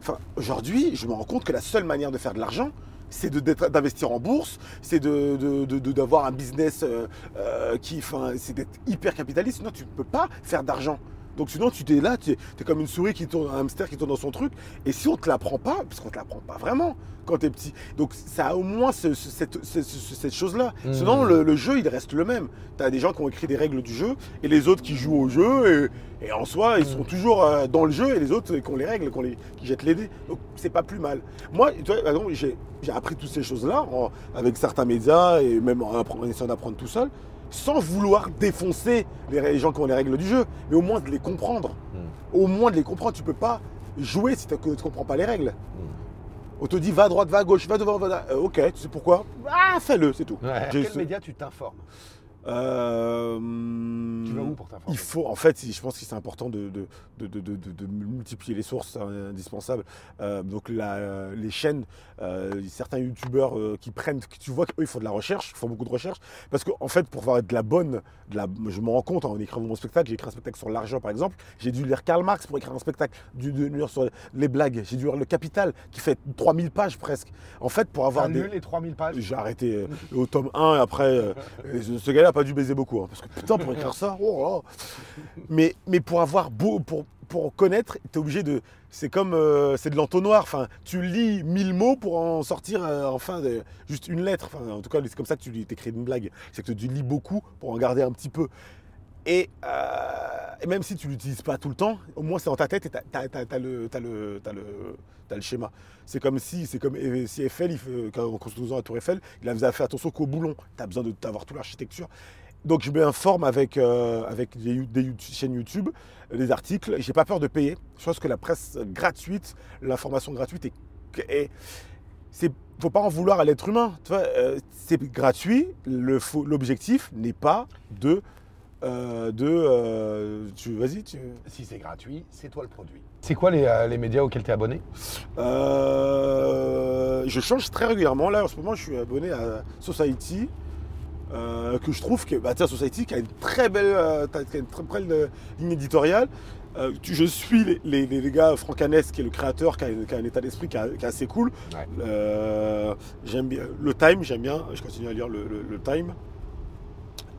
enfin, aujourd'hui, je me rends compte que la seule manière de faire de l'argent, c'est d'investir en bourse, c'est de- de- de- d'avoir un business euh, euh, qui, enfin, c'est d'être hyper capitaliste. Sinon, tu ne peux pas faire d'argent. Donc sinon, tu t'es là, tu es, comme une souris qui tourne, un hamster qui tourne dans son truc. Et si on te l'apprend pas, parce qu'on te l'apprend pas vraiment quand tu es petit. Donc ça a au moins ce- ce- cette, ce- ce- cette chose-là. Mhm. Sinon, le, le jeu, il reste le même. Tu as des gens qui ont écrit des règles du jeu et les autres qui jouent au jeu. Et, et en soi, ils sont toujours euh, dans le jeu et les autres qui ont les règles, qui, ont les- qui jettent les dés. Donc c'est pas plus mal. Moi, j'ai appris toutes ces choses-là avec certains médias et même en essayant d'apprendre tout seul, sans vouloir défoncer les, gens qui ont les règles du jeu, mais au moins de les comprendre. Hmm. Au moins de les comprendre. Tu peux pas jouer si tu ne comprends pas les règles. On te dit va à droite, va à gauche, va devant, va derrière. Euh, ok, tu sais pourquoi? Ah, fais-le, c'est tout. Ouais. Quel ce- média tu t'informes? Euh, Tu vas où pour t'informer il faut, en fait, je pense que c'est important de, de, de, de- de- de multiplier les sources, c'est indispensable. Euh, donc la- les chaînes, euh, certains youtubeurs qui prennent, tu vois qu'eux ils font de la recherche, ils font beaucoup de recherche, parce qu'en fait pour avoir de la bonne, de la, je me rends compte hein, en écrivant mon spectacle, j'ai écrit un spectacle sur l'argent par exemple, j'ai dû lire Karl Marx pour écrire un spectacle, dû lire sur les blagues, j'ai dû lire Le Capital qui fait 3000 pages presque. En fait pour avoir des... les 3000 pages J'ai arrêté au tome 1 et après, ce gars-là pas dû baiser beaucoup. hein, parce que putain, pour écrire ça, oh. Mais, mais pour avoir beau, pour, connaître, tu es obligé de. C'est comme. euh, c'est de l'entonnoir. Enfin, tu lis 1000 mots pour en sortir euh, enfin de- juste une lettre. Enfin, en tout cas, c'est comme ça que tu écris une blague. C'est que tu lis beaucoup pour en garder un petit peu. Et, euh, et même si tu l'utilises pas tout le temps, au moins c'est dans ta tête et tu as, le, schéma. C'est comme si, c'est comme si Eiffel, quand- en construisant la tour Eiffel, il avait fait attention qu'au boulon. Tu as besoin d'avoir toute l'architecture. Donc je m'informe avec, euh, avec des, des chaînes YouTube, des articles. J'ai pas peur de payer. Je pense que la presse gratuite, l'information gratuite est, est- c'est faut pas en vouloir à l'être humain. Euh, c'est gratuit. L'objectif n'est pas de euh, de euh, tu vas-y tu Si c'est gratuit, c'est toi le produit. C'est quoi les, euh, les médias auxquels tu es abonné je change très régulièrement. Là en ce moment je suis abonné à Society que je trouve que bah, tiens, Society qui a une très belle qui a une très belle ligne éditoriale. Euh, tu- je suis les, les- gars Franck Hanès qui est le créateur qui a, qui a un état d'esprit qui, est assez cool. Ouais. Euh, j'aime bien le Time j'aime bien je continue à lire le, le- le Time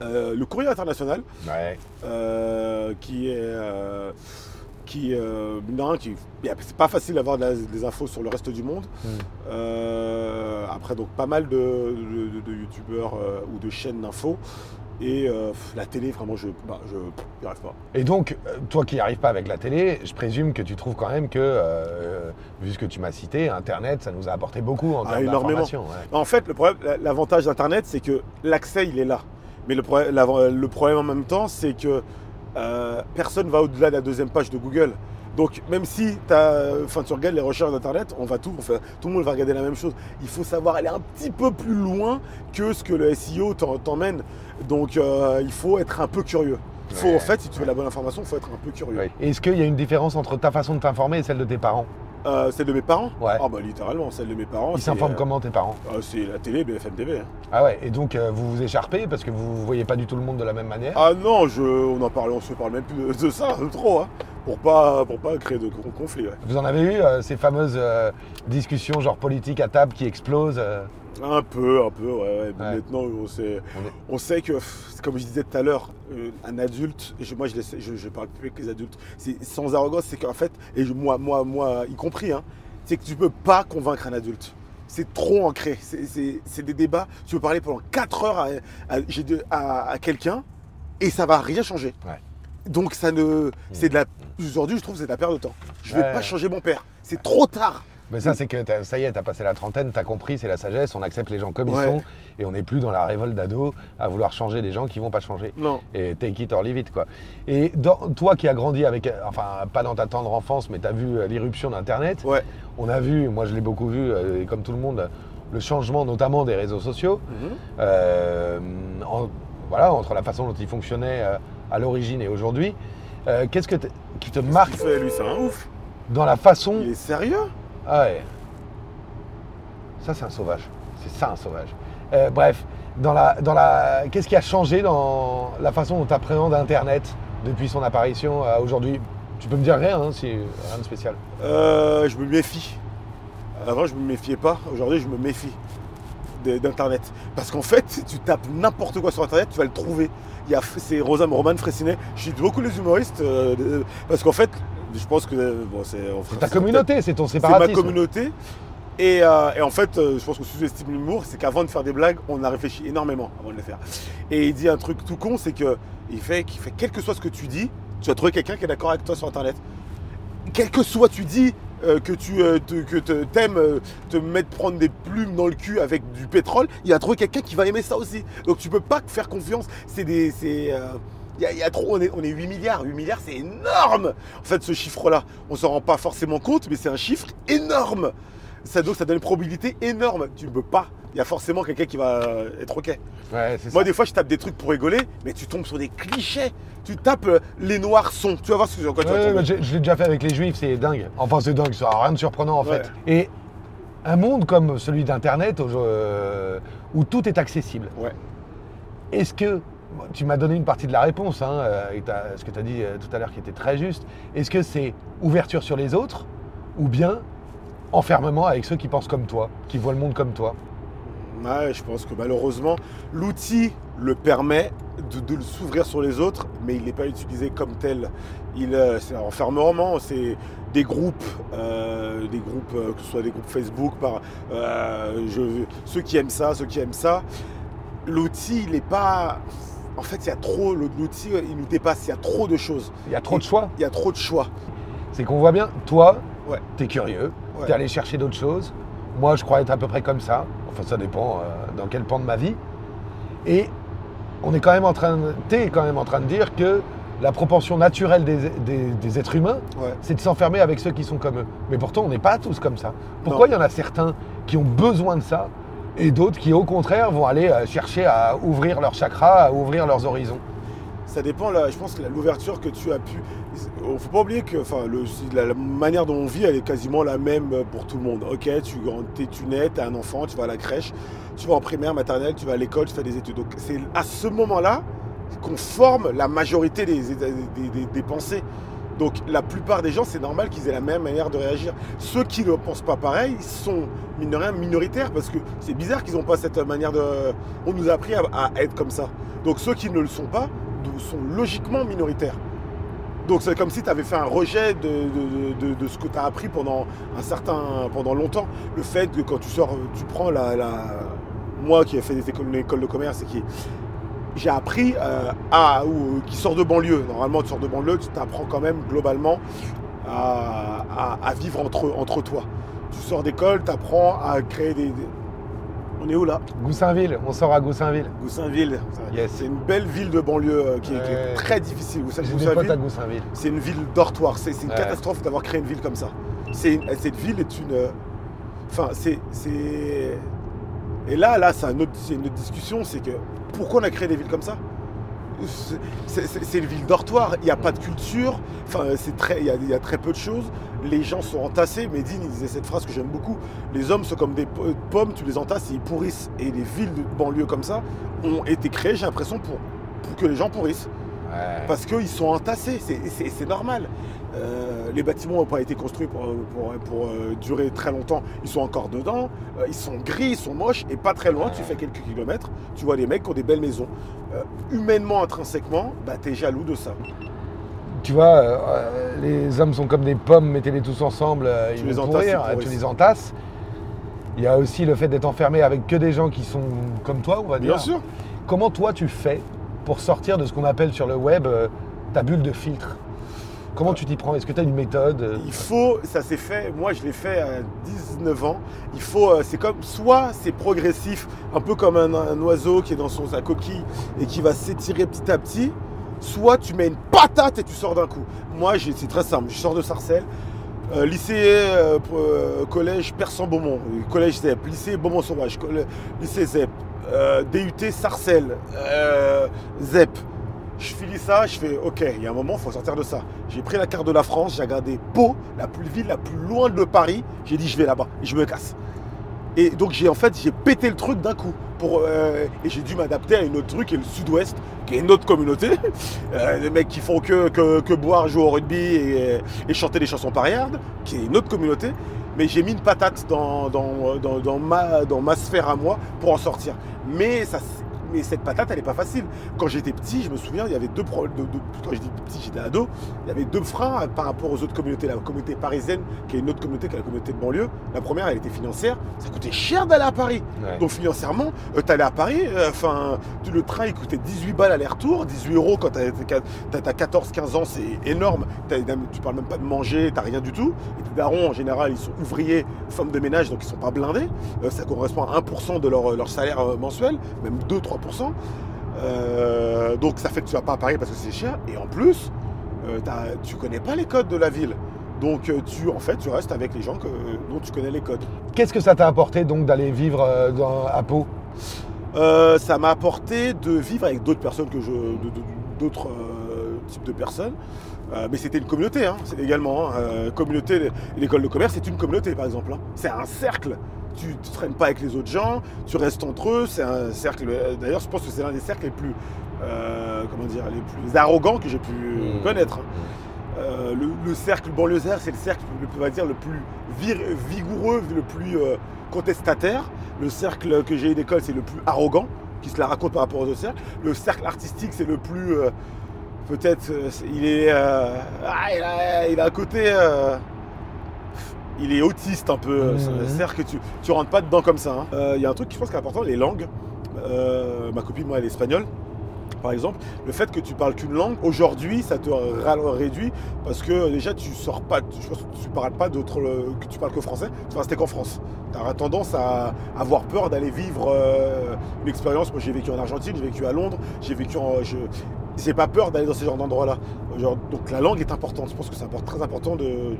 Euh, le Courrier International Ouais. euh, qui est. euh, qui, euh, non, qui c'est pas facile d'avoir de des infos sur le reste du monde. Mm. Après, donc pas mal de, de- de youtubeurs euh, ou de chaînes d'infos. Et euh, la télé, vraiment, je bah, je arrive pas. Et donc, toi qui n'y arrives pas avec la télé, je présume que tu trouves quand même que, euh, vu ce que tu m'as cité, Internet, ça nous a apporté beaucoup en Ah, termes énormément. d'information. ouais. En fait, le problème, l'avantage d'Internet, c'est que l'accès, il est là. Mais le, le problème en même temps, c'est que euh, personne va au-delà de la deuxième page de Google. Donc, même si as, enfin, tu regardes les recherches d'Internet, on va tout, enfin, tout le monde va regarder la même chose. Il faut savoir aller un petit peu plus loin que ce que le SEO t'emmène. Donc, euh, il faut être un peu curieux. Il faut, Ouais, en fait, si tu veux la bonne information, il faut être un peu curieux. Ouais. Est-ce qu'il y a une différence entre ta façon de t'informer et celle de tes parents? Euh, celle de mes parents Ouais. Ah, bah, littéralement, celle de mes parents. Ils c'est, s'informent euh, comment tes parents? euh, C'est la télé, BFM TV. hein. Ah ouais, et donc euh, vous vous écharpez parce que vous ne voyez pas du tout le monde de la même manière? Ah non, je, on en parle, on se parle même plus de, de ça, de trop, hein, pour pas, pour pas créer de con- conflit. ouais. Vous en avez eu euh, ces fameuses euh, discussions genre politiques à table qui explosent euh? Un peu, un peu, ouais. ouais. Maintenant, on sait, On que, comme je disais tout à l'heure, euh, un adulte, et je- moi je, laisse- je, je parle plus avec les adultes, c'est sans arrogance, c'est qu'en fait, et je- moi, moi, moi, y compris, hein, c'est que tu peux pas convaincre un adulte. C'est trop ancré. C'est- des débats. Tu peux parler pendant 4 heures à, à- j'ai de- à- à quelqu'un et ça va rien changer. Ouais. Donc ça ne, c'est de la. Aujourd'hui, je trouve que c'est de la perte de temps. Je vais Ouais. pas changer mon père. C'est trop tard. Mais ça, c'est que ça y est, t'as passé la trentaine, t'as compris, c'est la sagesse, on accepte les gens comme Ouais. ils sont, et on n'est plus dans la révolte d'ado à vouloir changer des gens qui vont pas changer. Non. Et take it or leave it, quoi. Et dans- toi qui as grandi avec, euh, enfin, pas dans ta tendre enfance, mais t'as vu euh, l'irruption d'Internet, Ouais. on a vu, moi je l'ai beaucoup vu, euh, et comme tout le monde, le changement notamment des réseaux sociaux, Mhm. euh, en- voilà, entre la façon dont ils fonctionnaient à l'origine et aujourd'hui. Euh, Qu'est-ce que qui te marque fait, lui, c'est un ouf. dans la façon Il est sérieux? Ah ouais. Ça, c'est un sauvage. C'est ça, un sauvage. Euh, bref, dans la, dans la... qu'est-ce qui a changé dans la façon dont tu appréhendes Internet depuis son apparition à aujourd'hui? Tu peux me dire rien, hein, si... rien de spécial. Euh, je me méfie. Avant, je me méfiais pas. Aujourd'hui, je me méfie d'Internet. Parce qu'en fait, si tu tapes n'importe quoi sur Internet, tu vas le trouver. Il y a, c'est Roman Fressinet. Je suis beaucoup les humoristes euh, parce qu'en fait, je pense que bon, c'est ta communauté, c'est ton C'est ma séparatisme. communauté. Et, euh, et en fait, euh, je pense qu'on sous-estime l'humour, c'est qu'avant de faire des blagues, on a réfléchi énormément avant de les faire. Et il dit un truc tout con, c'est que il fait, qu'il fait quel que soit ce que tu dis, tu vas trouver quelqu'un qui est d'accord avec toi sur Internet. Quel que soit tu dis euh, que tu euh, te- que te- t'aimes euh, te mettre prendre des plumes dans le cul avec du pétrole, il va trouver quelqu'un qui va aimer ça aussi. Donc tu peux pas faire confiance. C'est des, c'est il y, a- il y a trop, on est, on est 8 milliards. 8 milliards, c'est énorme. En fait, ce chiffre-là, on s'en rend pas forcément compte, mais c'est un chiffre énorme. Ça, donc, ça donne une probabilité énorme. Tu ne peux pas. Il y a forcément quelqu'un qui va euh, être OK. Ouais, c'est ça. Moi, des fois, je tape des trucs pour rigoler, mais tu tombes sur des clichés. Tu tapes euh, les noirs sont. Tu vas voir ce que sur quoi tu vas tomber. je l'ai déjà fait avec les juifs, c'est dingue. Enfin, c'est dingue, ça n'a rien de surprenant en Ouais. fait. Et un monde comme celui d'Internet, au- euh, où tout est accessible, Ouais. est-ce que, tu m'as donné une partie de la réponse, hein, euh, ce que tu as dit euh, tout à l'heure qui était très juste, est-ce que c'est ouverture sur les autres, ou bien enfermement avec ceux qui pensent comme toi, qui voient le monde comme toi? Ouais, je pense que malheureusement, l'outil le permet de, s'ouvrir sur les autres, mais il n'est pas utilisé comme tel. Il, euh, c'est un enfermement, c'est des groupes, des groupes, que ce soit des groupes Facebook, par ceux qui aiment ça, ceux qui aiment ça. L'outil, il n'est pas. En fait, il y a trop. L'outil, il nous dépasse. Il y a trop de choses. Il y a trop de choix. Il y a trop de choix. C'est qu'on voit bien, toi, Ouais. t'es curieux, Ouais. t'es allé chercher d'autres choses. Moi, je crois être à peu près comme ça. Enfin, ça dépend euh, dans quel pan de ma vie. Et on est quand même en train, t'es quand même en train de dire que la propension naturelle des, des- des êtres humains, Ouais. c'est de s'enfermer avec ceux qui sont comme eux. Mais pourtant, on n'est pas tous comme ça. Pourquoi il y en a certains qui ont besoin de ça et d'autres qui, au contraire, vont aller euh, chercher à ouvrir leurs chakras, à ouvrir leurs horizons Ça dépend, là, je pense que l'ouverture que tu as pu. Il ne faut pas oublier que enfin, la, manière dont on vit, elle est quasiment la même pour tout le monde. Ok, tu, es, tu nais, tu es un enfant, tu vas à la crèche, tu vas en primaire, maternelle, tu vas à l'école, tu fais des études. Donc c'est à ce moment-là qu'on forme la majorité des pensées. Donc la plupart des gens, c'est normal qu'ils aient la même manière de réagir. Ceux qui ne pensent pas pareil sont, mine minoritaires parce que c'est bizarre qu'ils n'ont pas cette manière de... On nous a appris à, être comme ça. Donc ceux qui ne le sont pas sont logiquement minoritaires. Donc c'est comme si tu avais fait un rejet de, de- ce que tu as appris pendant un certain pendant longtemps. Le fait que quand tu sors, tu prends la, moi qui ai fait des écoles, de commerce et qui j'ai appris euh, à ou qui sort de banlieue. Normalement, tu sors de banlieue, tu t'apprends quand même globalement à, à- à vivre entre, entre toi. Tu sors d'école, tu apprends à créer des, des- On est où là? Goussainville, on sort à Goussainville. Goussainville. Yes. C'est une belle ville de banlieue euh, qui, est, qui est Ouais. très difficile. Goussainville, c'est une ville dortoir. C'est une Ouais. catastrophe d'avoir créé une ville comme ça. Une- cette ville est une. euh, Enfin, c'est. Et là, là, c'est un autre- c'est une autre discussion. C'est que pourquoi on a créé des villes comme ça? C'est- une ville dortoir. Il n'y a pas de culture. Enfin. Il y, a, il y a très peu de choses. Les gens sont entassés. Medine, il disait cette phrase que j'aime beaucoup. Les hommes sont comme des po- pommes. Tu les entasses et ils pourrissent. Et les villes de banlieue comme ça ont été créées, j'ai l'impression, pour, pour que les gens pourrissent. Ouais. Parce qu'ils sont entassés, c'est normal. Euh, les bâtiments n'ont pas été construits pour, pour- pour, euh, durer très longtemps. Ils sont encore dedans, euh, ils sont gris, ils sont moches, et pas très loin, tu fais quelques kilomètres, tu vois des mecs qui ont des belles maisons. Humainement, intrinsèquement, bah, tu es jaloux de ça. Tu vois, les hommes sont comme des pommes, mettez-les tous ensemble, euh, Tu ils les vont entasses, pourrir, ils tu les entasses. Il y a aussi le fait d'être enfermé avec que des gens qui sont comme toi, on va dire. Bien sûr. Comment toi tu fais pour sortir de ce qu'on appelle sur le web ta bulle de filtre? Comment tu t'y prends? Est-ce que tu as une méthode Il faut, ça s'est fait, moi je l'ai fait à 19 ans. Il faut, euh, c'est comme, soit c'est progressif, un peu comme un, oiseau qui est dans sa coquille et qui va s'étirer petit à petit, soit tu mets une patate et tu sors d'un coup. Moi c'est très simple, je sors de Sarcelles, euh, lycée, euh, euh, collège Persan-Beaumont, euh, collège ZEP, lycée Beaumont-Sauvage, lycée ZEP, euh, DUT Sarcelles, euh, ZEP. Je finis ça, je fais ok, il y a un moment, il faut sortir de ça. J'ai pris la carte de la France, j'ai regardé Pau, la plus ville la plus loin de Paris, j'ai dit je vais là-bas et je me casse. Et donc j'ai fait j'ai pété le truc d'un coup. Pour, euh, et j'ai dû m'adapter à une autre truc qui est le sud-ouest, qui est une autre communauté. Euh, des mecs qui font que, boire, jouer au rugby et, et chanter des chansons paillardes, qui est une autre communauté. Mais j'ai mis une patate dans ma, dans ma sphère à moi pour en sortir. Mais, ça, mais cette patate, elle n'est pas facile. Quand j'étais petit, je me souviens, il y avait deux problèmes. quand j'étais petit, j'étais ado, il y avait deux freins par rapport aux autres communautés. La communauté parisienne, qui est une autre communauté, qui est la communauté de banlieue. La première, elle était financière. Ça coûtait cher d'aller à Paris. Ouais. Donc financièrement, euh, t'allais à Paris, euh, enfin, le train il coûtait 18 balles aller-retour, 18 euros quand t'as t'as- t'as 14-15 ans, c'est énorme. Tu parles même pas de manger, t'as rien du tout. Et tes darons, en général, ils sont ouvriers, femmes de ménage, donc ils sont pas blindés. Euh, ça correspond à 1% de leur, leur salaire euh, mensuel, même 2-3%. Euh, donc ça fait que tu vas pas à Paris parce que c'est cher. Et en plus, euh, tu connais pas les codes de la ville. Donc euh, tu, en fait, tu restes avec les gens que- dont tu connais les codes. Qu'est-ce que ça t'a apporté donc d'aller vivre dans- à Pau? Euh, ça m'a apporté de vivre avec d'autres personnes que je, d'autres types de personnes. Euh, mais c'était une communauté, hein, c'est également. hein. Communauté, l'école de commerce, c'est une communauté par exemple. hein. C'est un cercle. Tu ne traînes pas avec les autres gens, tu restes entre eux. C'est un cercle. D'ailleurs, je pense que c'est l'un des cercles les plus, euh, comment dire, les plus arrogants que j'ai pu Mmh. connaître. hein. Euh, le, le cercle banlieusard, c'est le cercle le, plus- on va dire, le plus vir- vigoureux, le plus euh, contestataire. Le cercle que j'ai eu d'école, c'est le plus arrogant, qui se la raconte par rapport aux autres cercles. Le cercle artistique, c'est le plus. Peut-être. il est. ah, il, a, il a un côté. Il est autiste un peu. C'est un cercle que tu, tu rentres pas dedans comme ça. hein. Euh, Il y a un truc qui je pense qui est important les langues. Euh, ma copine, moi, elle est espagnole par exemple, le fait que tu parles qu'une langue, aujourd'hui, ça te réduit parce que déjà, tu sors pas, tu, je pense que tu parles pas d'autres, que tu parles que français, tu vas rester qu'en France. Tu auras tendance à avoir peur d'aller vivre euh, une expérience. Moi, j'ai vécu en Argentine, j'ai vécu à Londres, j'ai vécu en. Je, j'ai pas peur d'aller dans ce genre d'endroit-là. Donc la langue est importante. Je pense que c'est très important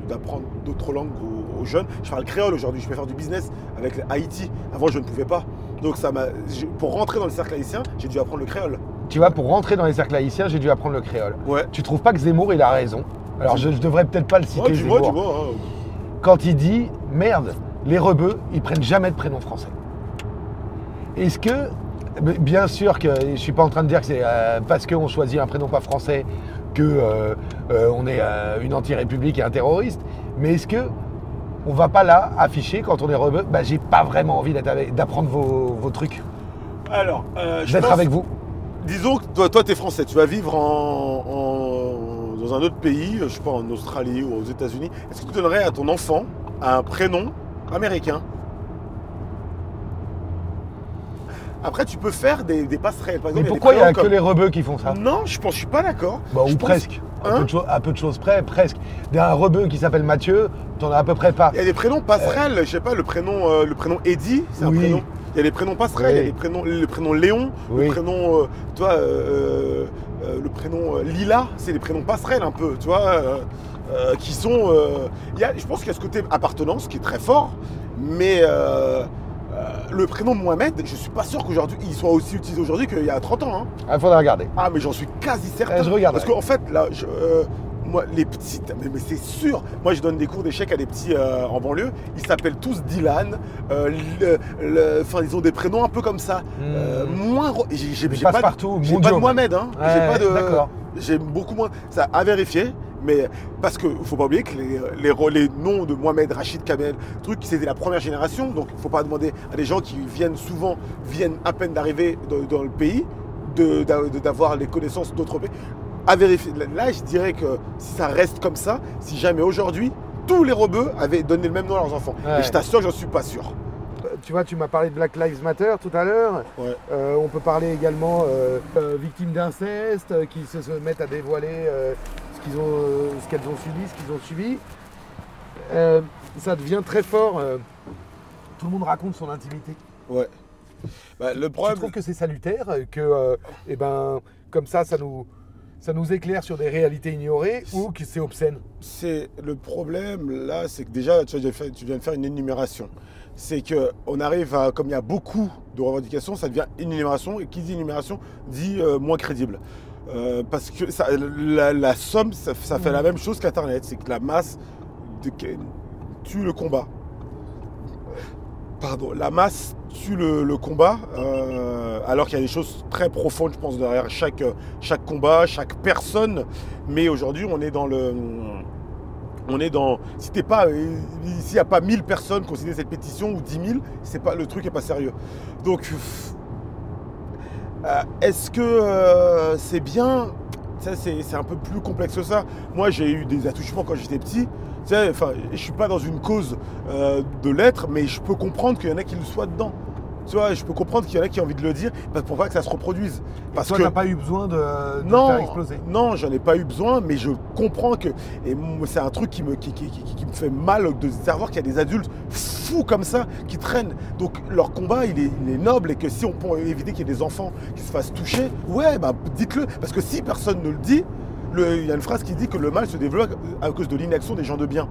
d'apprendre d'autres langues aux, aux jeunes. Je parle créole aujourd'hui. Je peux faire du business avec Haïti. Avant, je ne pouvais pas. Donc ça m'a. Pour rentrer dans le cercle haïtien, j'ai dû apprendre le créole. Tu vois, pour rentrer dans les cercles haïtiens, j'ai dû apprendre le créole. Ouais. Tu trouves pas que Zemmour, il a raison? Alors je, je devrais peut-être pas le citer, Ouais, dis-moi, Zemmour. dis-moi. hein. Quand il dit merde, les rebeux, ils prennent jamais de prénom français. Est-ce que, bien sûr que je suis pas en train de dire que c'est euh, parce qu'on choisit un prénom pas français que euh, euh, on est une anti-république et un terroriste, mais est-ce que on va pas là afficher quand on est rebeu, bah j'ai pas vraiment envie d'apprendre vos, vos trucs, Alors, je pense- avec vous. Disons que toi, toi tu es français, tu vas vivre en, en- dans un autre pays, je sais pas, en Australie ou aux États-Unis. Est-ce que tu donnerais à ton enfant un prénom américain? Après, tu peux faire des, des passerelles. Par Mais exemple, pourquoi il y a des que prénoms les rebeux qui font ça Non, je pense, je suis pas d'accord. Bah, Je ou pense- presque. À, Hein peu de choses- à peu de choses près, presque. Un rebeu qui s'appelle Mathieu, t'en as à peu près pas. Il y a des prénoms passerelles, je sais pas, le prénom, euh, le prénom Eddie, c'est un Oui. prénom. Il y a des prénoms passerelles, il y a des prénoms, le prénom Léon, Oui. le prénom, euh, toi, euh, euh, le prénom euh, Lila, c'est des prénoms passerelles un peu, tu vois, euh, euh, qui sont. euh, y a, je pense qu'il y a ce côté appartenance qui est très fort, mais euh, euh, le prénom Mohamed, je suis pas sûr qu'aujourd'hui il soit aussi utilisé aujourd'hui qu'il y a 30 ans. hein. Il faudra regarder. Ah, mais j'en suis quasi certain. Eh, je regarderai. Parce qu'en fait, là, je, euh, moi, les petites, mais, mais c'est sûr, moi je donne des cours d'échecs à des petits euh, en banlieue, ils s'appellent tous Dylan, euh, le- le- enfin ils ont des prénoms un peu comme ça. Euh, moins. J'ai pas, de- Passepartout, j'ai pas de. Mohamed, hein. j'ai Ouais, pas de. d'accord. J'ai beaucoup moins. Ça à vérifier, mais parce que faut pas oublier que les, les, ro- les noms de Mohamed, Rachid Kamel, truc, c'était la première génération, donc il faut pas demander à des gens qui viennent souvent, viennent à peine d'arriver dans, dans le pays, de- d'a- de- d'avoir les connaissances d'autres pays. À vérifier. Là, je dirais que si ça reste comme ça, si jamais aujourd'hui tous les rebeux avaient donné le même nom à leurs enfants, Ouais. et je t'assure, j'en suis pas sûr. Tu vois, tu m'as parlé de Black Lives Matter tout à l'heure. Ouais. Euh, on peut parler également euh, euh, victimes d'inceste euh, qui se, se mettent à dévoiler euh, ce qu'ils ont, euh, ce qu'elles ont subi, ce qu'ils ont subi. Euh, ça devient très fort. euh, tout le monde raconte son intimité. Ouais. Bah, le problème, trouves que c'est salutaire, euh, que euh, eh ben, comme ça, ça nous, ça nous éclaire sur des réalités ignorées ou que c'est obscène c'est le problème là, c'est que déjà, tu, viens de faire une énumération. C'est que on arrive à, comme il y a beaucoup de revendications, ça devient une énumération et qui dit énumération dit euh, moins crédible. Euh, parce que ça- la, la somme, ça, ça fait la même chose qu'Internet, c'est que la masse de- tue le combat. Pardon, la masse tue le, combat, euh, alors qu'il y a des choses très profondes, je pense, derrière chaque, combat, chaque personne. Mais aujourd'hui, on est dans le. On est dans. Si t'es pas. S'il n'y a pas 1000 personnes qui ont cette pétition ou 10 000, c'est pas, le truc n'est pas sérieux. Donc. euh, Est-ce que euh, c'est bien? C'est un peu plus complexe que ça. Moi, j'ai eu des attouchements quand j'étais petit. Tu sais, enfin, je suis pas dans une cause euh, de l'être, mais je peux comprendre qu'il y en a qui le soient dedans. Tu vois, je peux comprendre qu'il y en a qui ont envie de le dire parce- pour pas que ça se reproduise. Parce Toi, que t'as pas eu besoin de, non, faire exploser. non, j'en ai pas eu besoin, mais je comprends que et c'est un truc qui me, qui, qui- qui- qui me fait mal de savoir qu'il y a des adultes fous comme ça qui traînent. Donc leur combat, il est, il est noble et que si on peut éviter qu'il y ait des enfants qui se fassent toucher, ouais, bah dites-le, parce que si personne ne le dit, il y a une phrase qui dit que le mal se développe à cause de l'inaction des gens de bien.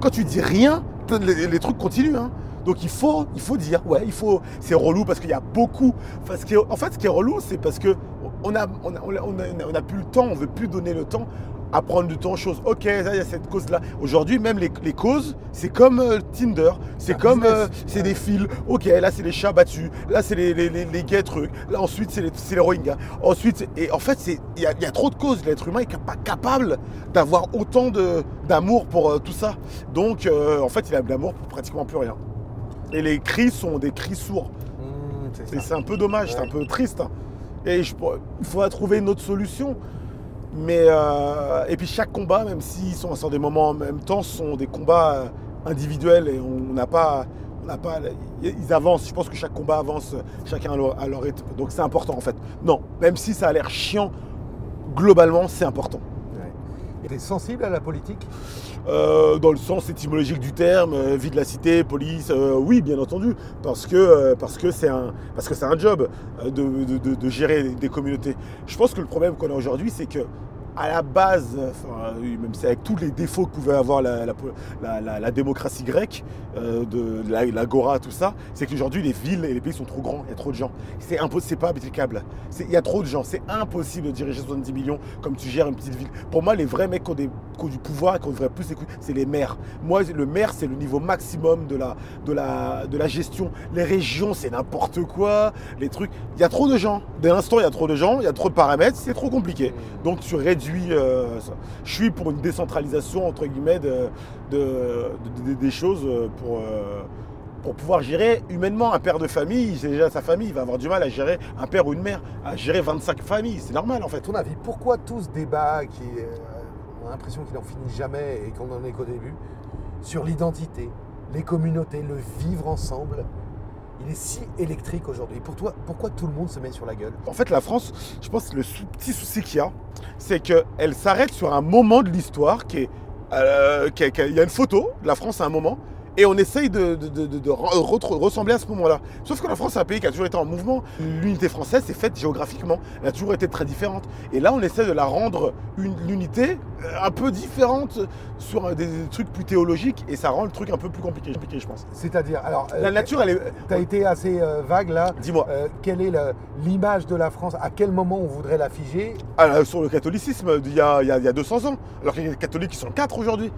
Quand tu dis rien, les, trucs continuent. hein. Donc il faut, dire, ouais, il faut. C'est relou parce qu'il y a beaucoup. En fait, ce qui est relou, c'est parce que on a- on a plus le temps, on veut plus donner le temps à prendre du temps aux choses. Ok, ça, il y a cette cause-là. Aujourd'hui, même les, les causes, c'est comme euh, Tinder, c'est comme, euh, c'est des fils. Ok, là c'est les chats battus, là c'est les, les, les, les gays trucs, là ensuite c'est les, les Rohingyas. Ensuite, et en fait, il y a, il y a trop de causes. L'être humain est pas capable d'avoir autant d'amour pour euh, tout ça. Donc, en fait, il a de l'amour pour pratiquement plus rien. Et les cris sont des cris sourds. Mmh, c'est un peu dommage, c'est un peu triste. hein. Et je, il faudra trouver une autre solution. Mais euh, et puis chaque combat, même s'ils sont sur des moments en même temps, sont des combats euh, individuels et on n'a pas, on n'a pas, ils avancent. Je pense que chaque combat avance, chacun à leur, à leur rythme. Donc c'est important en fait. Non, même si ça a l'air chiant, globalement c'est important. Ouais. T'es sensible à la politique? Euh, dans le sens étymologique du terme, euh, vie de la cité, police, oui, bien entendu, parce que parce que c'est un parce que c'est un job de, de- de- de gérer des communautés. Je pense que le problème qu'on a aujourd'hui, c'est que à la base, même si avec tous les défauts que pouvait avoir la, démocratie grecque, euh, de la- l'agora, tout ça, c'est qu'aujourd'hui les villes et les pays sont trop grands, il y a trop de gens. C'est pas applicable. Il y a trop de gens, c'est impossible de diriger 70 millions comme tu gères une petite ville. Pour moi, les vrais mecs qui ont, des- qui ont du pouvoir et qu'on devrait plus écouter, c'est les maires. Moi, le maire, c'est le niveau maximum de la, de la, de la gestion. Les régions, c'est n'importe quoi. Les trucs, il y a trop de gens. Dès l'instant, il y a trop de gens, il y a trop de paramètres, c'est trop compliqué. Donc tu réduis euh. Je suis pour une décentralisation entre guillemets de, de- de- de- des choses euh, pour, euh, pour pouvoir gérer humainement un père de famille, c'est déjà sa famille, il va avoir du mal à gérer un père ou une mère, à gérer 25 familles, c'est normal en fait. ton avis, pourquoi tout ce débat qui, a l'impression qu'il n'en finit jamais et qu'on n'en est qu'au début, sur l'identité, les communautés, le vivre ensemble, il est si électrique aujourd'hui Pour toi, pourquoi tout le monde se met sur la gueule? En fait, la France, je pense que le petit souci qu'il y a, c'est qu'elle s'arrête sur un moment de l'histoire qui est. euh, il y a une photo de la France à un moment. Et on essaye de, de- de- de- de re- re- ressembler à ce moment-là. Sauf que la France, c'est un pays qui a toujours été en mouvement. L'unité française, c'est faite géographiquement. Elle a toujours été très différente. Et là, on essaie de la rendre une l'unité euh, un peu différente sur euh, des trucs plus théologiques. Et ça rend le truc un peu plus compliqué, compliqué, je pense. C'est-à-dire, alors, La nature, elle est. tu as été assez euh, vague là. Dis-moi. Euh, quelle est la- l'image de la France? À quel moment on voudrait la figer Ah, sur le catholicisme d'il y a, il y a- il y a 200 ans, alors qu'il y a des catholiques qui sont 4 aujourd'hui.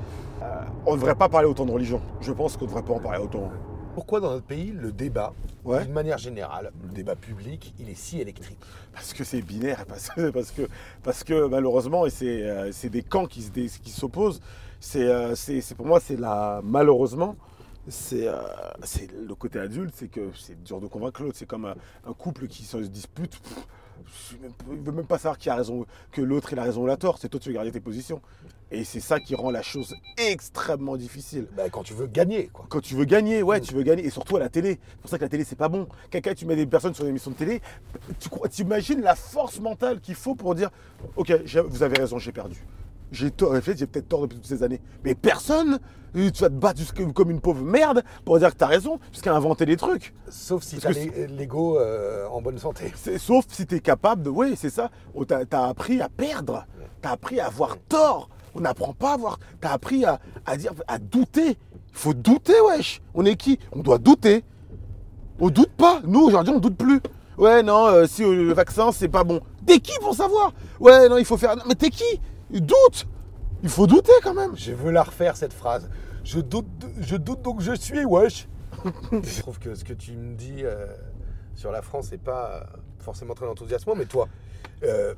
On ne devrait pas parler autant de religion. Je pense qu'on ne devrait pas en parler autant. Pourquoi dans notre pays, le débat, Ouais. d'une manière générale, le débat public, il est si électrique? Parce que c'est binaire, parce que, parce que, parce que malheureusement, et c'est euh, c'est des camps qui s'opposent. C'est euh, c'est- c'est- pour moi, c'est la malheureusement, c'est euh, c'est le côté adulte, c'est que c'est dur de convaincre l'autre. C'est comme un, un couple qui se dispute. pff, Il ne veut même pas savoir qui a raison, que l'autre il a raison ou la tort. C'est toi tu veux garder tes positions. Et c'est ça qui rend la chose extrêmement difficile. Ben, Quand tu veux gagner, quoi. Quand tu veux gagner, ouais, tu veux gagner, et surtout à la télé. C'est pour ça que la télé, c'est pas bon. Quelqu'un, tu mets des personnes sur une émission de télé, tu imagines la force mentale qu'il faut pour dire Ok, vous avez raison, j'ai perdu. j'ai tort, en fait, j'ai peut-être tort depuis toutes ces années. Mais personne, euh, tu vas te battre comme une pauvre merde pour dire que t'as raison, jusqu'à inventer des trucs. Sauf si t'as l'é- l'ego euh, en bonne santé. Sauf si tu es capable de. Oui, c'est ça. Oh, T'as as appris à perdre. T'as appris à avoir tort. On n'apprend pas à avoir. T'as appris à, à dire, à douter. Il faut douter, wesh. On est qui? On doit douter. On doute pas. Nous, aujourd'hui, on doute plus. Ouais, non, euh, si euh, le vaccin, c'est pas bon. T'es qui pour savoir? Ouais, non, il faut faire. Non, mais t'es qui? Doute Il faut douter quand même. Je veux la refaire cette phrase. Je doute, je doute donc je suis, wesh. je trouve que ce que tu me dis euh, sur la France n'est pas forcément très enthousiasmant, mais toi, euh,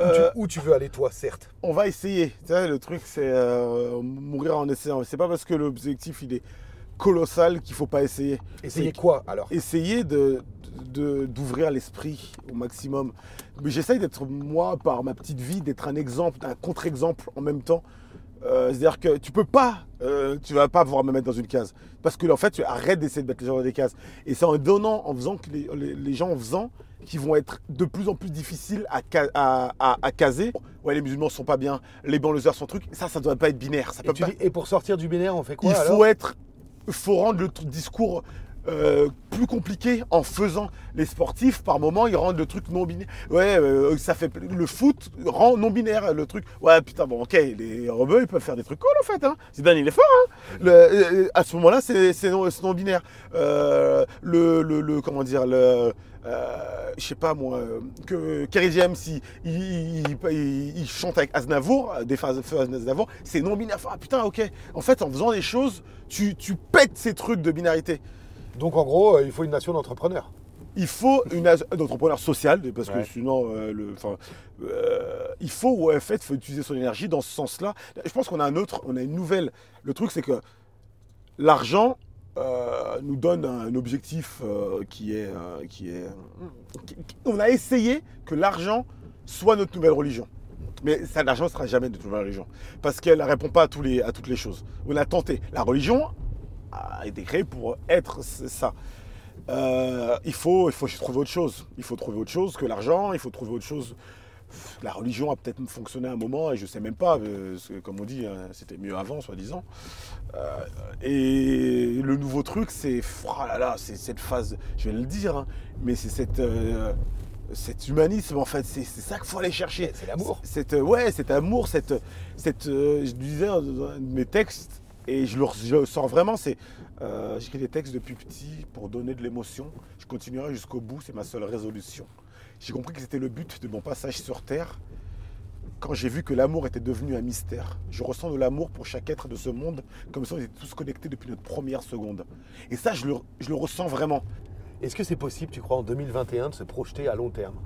Euh, tu, où tu veux aller, toi, certes on va essayer. Tu sais, le truc, c'est euh, mourir en essayant. C'est pas parce que l'objectif, il est colossal qu'il faut pas essayer. Essayez C'est- quoi alors? essayer de- d'ouvrir l'esprit au maximum. Mais j'essaye d'être moi par ma petite vie, d'être un exemple, un contre-exemple en même temps. Euh, C'est-à-dire que tu peux pas, euh, tu vas pas pouvoir me mettre dans une case. Parce que en fait, tu arrêtes d'essayer de mettre les gens dans des cases. Et c'est en donnant, en faisant que les, les- les gens en faisant, qui vont être de plus en plus difficiles à, ca- à, à- à caser. Ouais, les musulmans sont pas bien, les banlieusards sont trucs. Ça, ça doit pas être binaire. Ça et, peut tu pas. dis- et pour sortir du binaire, on fait quoi Il alors? faut être, faut rendre le discours euh, plus compliqué en faisant les sportifs par moment ils rendent le truc non binaire. Ouais, euh, ça fait le foot rend non binaire le truc. Ouais, putain bon, ok, les rebeux ils peuvent faire des trucs cool en fait. Hein. Zidane il est fort. Hein. Le- euh, à ce moment-là c'est non, binaire. Le, le, le- comment dire le euh, je sais pas moi, euh, que Kerry James il, il, il- il- il chante avec Aznavour, euh, des phases Aznavour, c'est non binaire. Ah putain, ok. En fait, en faisant des choses, tu, tu pètes ces trucs de binarité. Donc en gros, il faut une nation d'entrepreneurs. Il faut une entrepreneur social, parce que Ouais. sinon, euh, le, euh, il faut, ouais, en fait, faut utiliser son énergie dans ce sens-là. Je pense qu'on a un autre, on a une nouvelle. Le truc, c'est que l'argent euh, nous donne un objectif euh, qui est, euh, qui est. qui- qui- on a essayé que l'argent soit notre nouvelle religion. Mais l'argent ne sera jamais notre nouvelle religion. Parce qu'elle ne répond pas à, tous les, à toutes les choses. On a tenté. La religion a été créée pour être ça. Il, faut, il faut trouver autre chose. Il faut trouver autre chose que l'argent. Il faut trouver autre chose. La religion a peut-être fonctionné un moment et je ne sais même pas. euh, que, comme on dit, hein, c'était mieux avant, soi-disant. Euh, et le nouveau truc, c'est oh là là, c'est cette phase, je vais le dire, hein, mais c'est cette, euh, cet humanisme en fait, c'est ça qu'il faut aller chercher. C'est l'amour. Cette, ouais, cet amour, cette, cette, je disais dans un de mes textes, et je le, je sens vraiment, c'est, euh, j'écris des textes depuis petit pour donner de l'émotion. Je continuerai jusqu'au bout, c'est ma seule résolution. J'ai compris que c'était le but de mon passage sur Terre. Quand j'ai vu que l'amour était devenu un mystère, je ressens de l'amour pour chaque être de ce monde, comme si on était tous connectés depuis notre première seconde. Et ça, je le, je le ressens vraiment. Est-ce que c'est possible, tu crois, en 2021 de se projeter à long terme?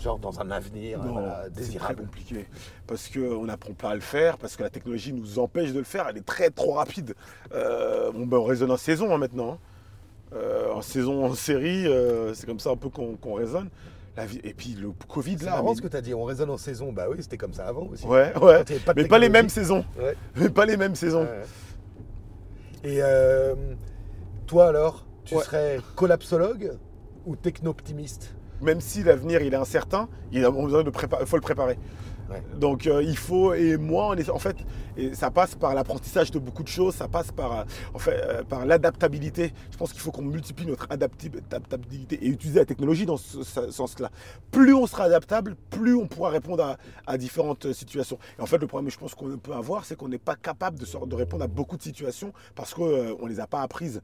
Genre dans un avenir Non, voilà, c'est très désirable compliqué. Parce qu'on n'apprend pas à le faire, parce que la technologie nous empêche de le faire, elle est très trop rapide. Euh, bon, ben, on raisonne en saison hein, maintenant. hein. Euh, en saison, en série, euh, c'est comme ça un peu qu'on qu'on raisonne. La vie... Et puis le Covid C'est là. marrant mais- ce que tu as dit, on raisonne en saison. Bah oui, c'était comme ça avant aussi. Ouais, ouais. Pas Mais pas les mêmes saisons. Ouais. Mais pas les mêmes saisons. Ouais. Et euh, toi alors, tu Ouais. serais collapsologue ou techno-optimiste? Même si l'avenir il est incertain, il a besoin de préparer, faut le préparer. Donc euh, il faut et moi en fait ça passe par l'apprentissage de beaucoup de choses, ça passe par euh, euh, par l'adaptabilité. Je pense qu'il faut qu'on multiplie notre adaptabilité et utiliser la technologie dans ce, sens-là. Plus on sera adaptable, plus on pourra répondre à, différentes situations. Et en fait le problème je pense qu'on peut avoir, c'est qu'on n'est pas capable de répondre à beaucoup de situations parce qu'on ne les a pas apprises.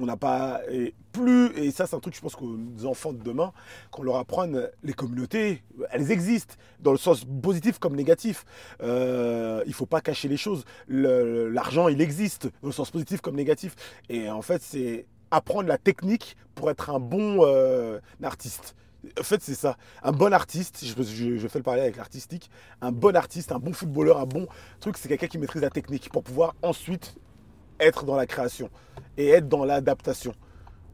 On n'a pas et plus et ça c'est un truc je pense qu'aux enfants de demain qu'on leur apprenne les communautés elles existent dans le sens positif comme négatif. Euh, il faut pas cacher les choses. L'argent il existe dans le sens positif comme négatif. Et en fait c'est apprendre la technique pour être un bon euh, artiste. En fait, c'est ça. Un bon artiste, je, je- je fais le parallèle avec l'artistique, un bon artiste, un bon footballeur, un bon truc, c'est quelqu'un qui maîtrise la technique pour pouvoir ensuite être dans la création et être dans l'adaptation.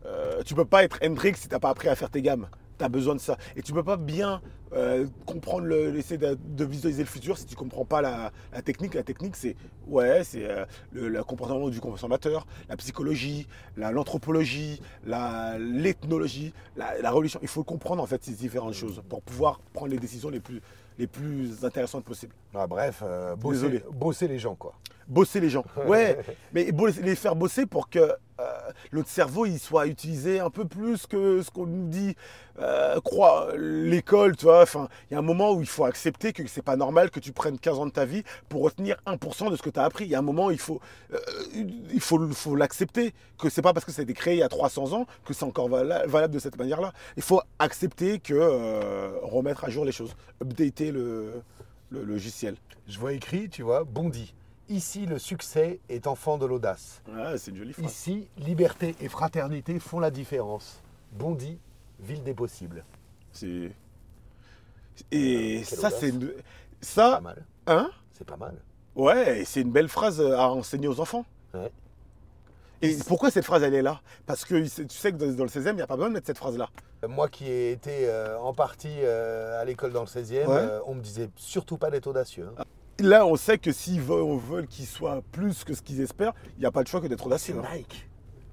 Euh, tu peux pas être Hendrix si t'as pas appris à faire tes gammes. Tu as besoin de ça. Et tu peux pas bien euh, comprendre, le, essayer de, visualiser le futur si tu comprends pas la, technique. La technique, c'est ouais, c'est euh, le, comportement du consommateur, la psychologie, la- l'anthropologie, la- l'ethnologie, la, la religion. Il faut comprendre en fait ces différentes choses pour pouvoir prendre les décisions les plus, les plus intéressantes possibles. Ah, bref, euh, bosser, bosser les gens, quoi. Bosser les gens. Ouais, mais les faire bosser pour que notre cerveau il soit utilisé un peu plus que ce qu'on nous dit. Euh, crois, l'école, tu vois. Enfin, il y a un moment où il faut accepter que c'est pas normal que tu prennes 15 ans de ta vie pour retenir 1% de ce que tu as appris. Il y a un moment où il faut, euh, il faut, l'accepter. Que c'est pas parce que ça a été créé il y a 300 ans que c'est encore vala- valable de cette manière-là. Il faut accepter que euh, remettre à jour les choses, updater le, le logiciel. Je vois écrit, tu vois, Bondy. Ici, le succès est enfant de l'audace. C'est une jolie phrase. Ici, liberté et fraternité font la différence. Bondy, ville des possibles. C'est. Et Euh, quelle ça, c'est. une- Pas Ça, mal. hein C'est pas mal. Ouais, et c'est une belle phrase à enseigner aux enfants. Ouais. Et pourquoi cette phrase, elle est là? Parce que tu sais que dans le 16e, il n'y a pas besoin de mettre cette phrase-là. Moi qui ai été euh, en partie euh, à l'école dans le 16e, Ouais. euh, on me disait surtout pas d'être audacieux. hein. Là, on sait que s'ils veulent, veulent qu'ils soient plus que ce qu'ils espèrent, il n'y a pas le choix que d'être C'est audacieux. hein. Nike.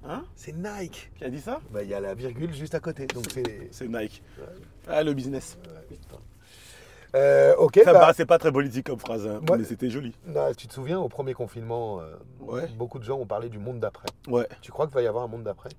Hein C'est Nike. Qui a dit ça Bah, Il y a la virgule juste à côté. Donc c'est. C'est Nike. Ah, le business. Ouais. Euh, ok. Ça bah, c'est pas très politique comme phrase, hein, Ouais. mais c'était joli. tu te souviens, au premier confinement, euh, Ouais. beaucoup de gens ont parlé du monde d'après. Ouais. Tu crois qu'il va y avoir un monde d'après?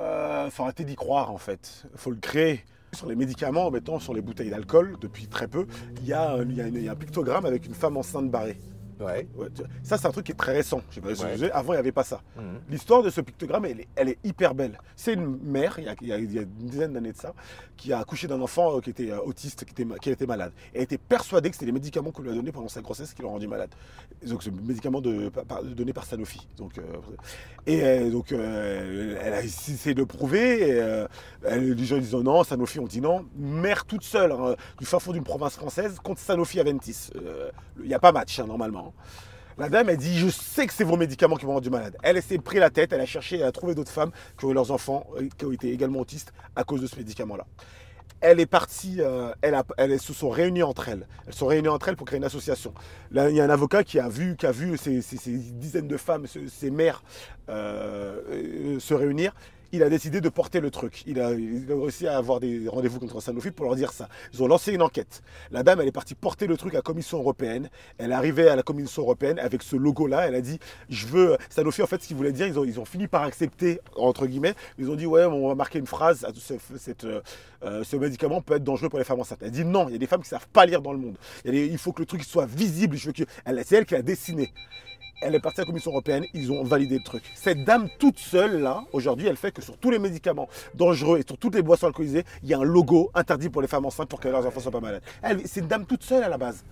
Euh, faut arrêter d'y croire en fait. faut le créer. Sur les médicaments, mettons sur les bouteilles d'alcool, depuis très peu, il y a un pictogramme avec une femme enceinte barrée. Ouais. Ouais, tu- ça, c'est un truc qui est très récent. Je Ouais. Avant, il n'y avait pas ça. Mhm. L'histoire de ce pictogramme, elle est, elle est hyper belle. C'est une mère, il y a, il y une dizaine d'années de ça, qui a accouché d'un enfant euh, qui était euh, autiste, qui était, ma- qui était malade. Et elle était persuadée que c'était les médicaments qu'on lui a donnés pendant sa grossesse qui l'ont rendu malade. Donc, ce médicament de, par- par- donné par Sanofi. Donc, euh, et donc, euh, elle a essayé de le prouver. Et, euh, les gens disent non, Sanofi, on dit non. Mère toute seule, hein, du fin fond d'une province française, contre Sanofi Aventis. Il n'y a pas match, hein, normalement. La dame, elle dit Je sais que c'est vos médicaments qui m'ont rendu malade. Elle, s'est pris la tête, elle a cherché, elle a trouvé d'autres femmes qui ont eu leurs enfants, euh, qui ont été également autistes à cause de ce médicament-là. Elle est partie, euh, elle a- elles se sont réunies entre elles. Elles se sont réunies entre elles pour créer une association. Il y a un avocat qui a vu, qui a vu ces, dizaines de femmes, ce- ces mères euh, se réunir. Il a décidé de porter le truc. Il a, a réussi à avoir des rendez-vous contre Sanofi pour leur dire ça. Ils ont lancé une enquête. La dame, elle est partie porter le truc à la Commission européenne. Elle est arrivée à la Commission européenne avec ce logo-là. Elle a dit Je veux. Sanofi, en fait, ce qu'ils voulaient dire, ils ont, fini par accepter, entre guillemets. Ils ont dit Ouais, on va marquer une phrase. Euh, euh, ce médicament peut être dangereux pour les femmes enceintes. Elle dit Non, il y a des femmes qui ne savent pas lire dans le monde. Il, a faut que le truc soit visible. C'est elle qui l'a dessiné. Elle est partie à la Commission européenne, ils ont validé le truc. Cette dame toute seule, là, aujourd'hui, elle fait que sur tous les médicaments dangereux et sur toutes les boissons alcoolisées, il y a un logo interdit pour les femmes enceintes pour que leurs enfants soient pas malades. Elle, c'est une dame toute seule à la base.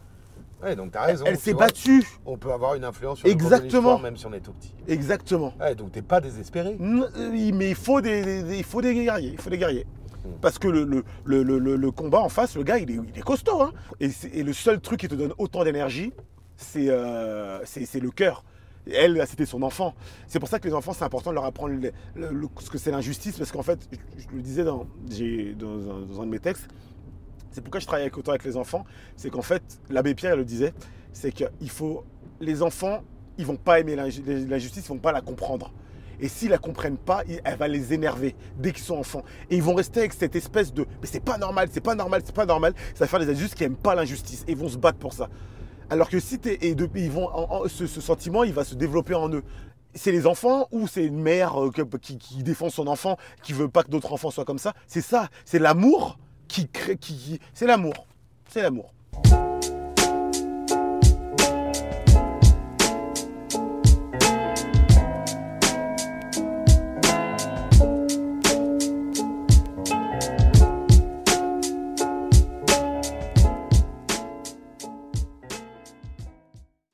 Ouais, donc t'as raison. elle s'est battue. On peut avoir une influence sur le Exactement. l'histoire, même si on est tout petit. Exactement. Ouais, donc t'es pas désespéré. Euh, Mais il faut des, des- des- il faut des guerriers. Il faut des guerriers. Parce que le, le, le, le- le- le combat en face, le gars, il est, il est costaud. hein. Et le seul truc qui te donne autant d'énergie, c'est euh, c'est- le cœur. Elle, c'était son enfant. C'est pour ça que les enfants, c'est important de leur apprendre ce que c'est l'injustice. Parce qu'en fait, je, le disais dans, un, de mes textes, c'est pourquoi je travaille avec- autant avec les enfants. C'est qu'en fait, l'abbé Pierre le disait, c'est qu'il faut. Les enfants, ils vont pas aimer l'inju- l'injustice, ils vont pas la comprendre. Et s'ils la comprennent pas, elle va les énerver dès qu'ils sont enfants. Et ils vont rester avec cette espèce de mais c'est pas normal, c'est pas normal, c'est pas normal. Ça va faire des adultes qui aiment pas l'injustice et ils vont se battre pour ça. Alors que si t'es et depuis ils vont ce, sentiment, il va se développer en eux. C'est les enfants ou c'est une mère euh, qui, défend son enfant, qui veut pas que d'autres enfants soient comme ça? C'est ça, c'est l'amour qui crée, qui- c'est l'amour, c'est l'amour.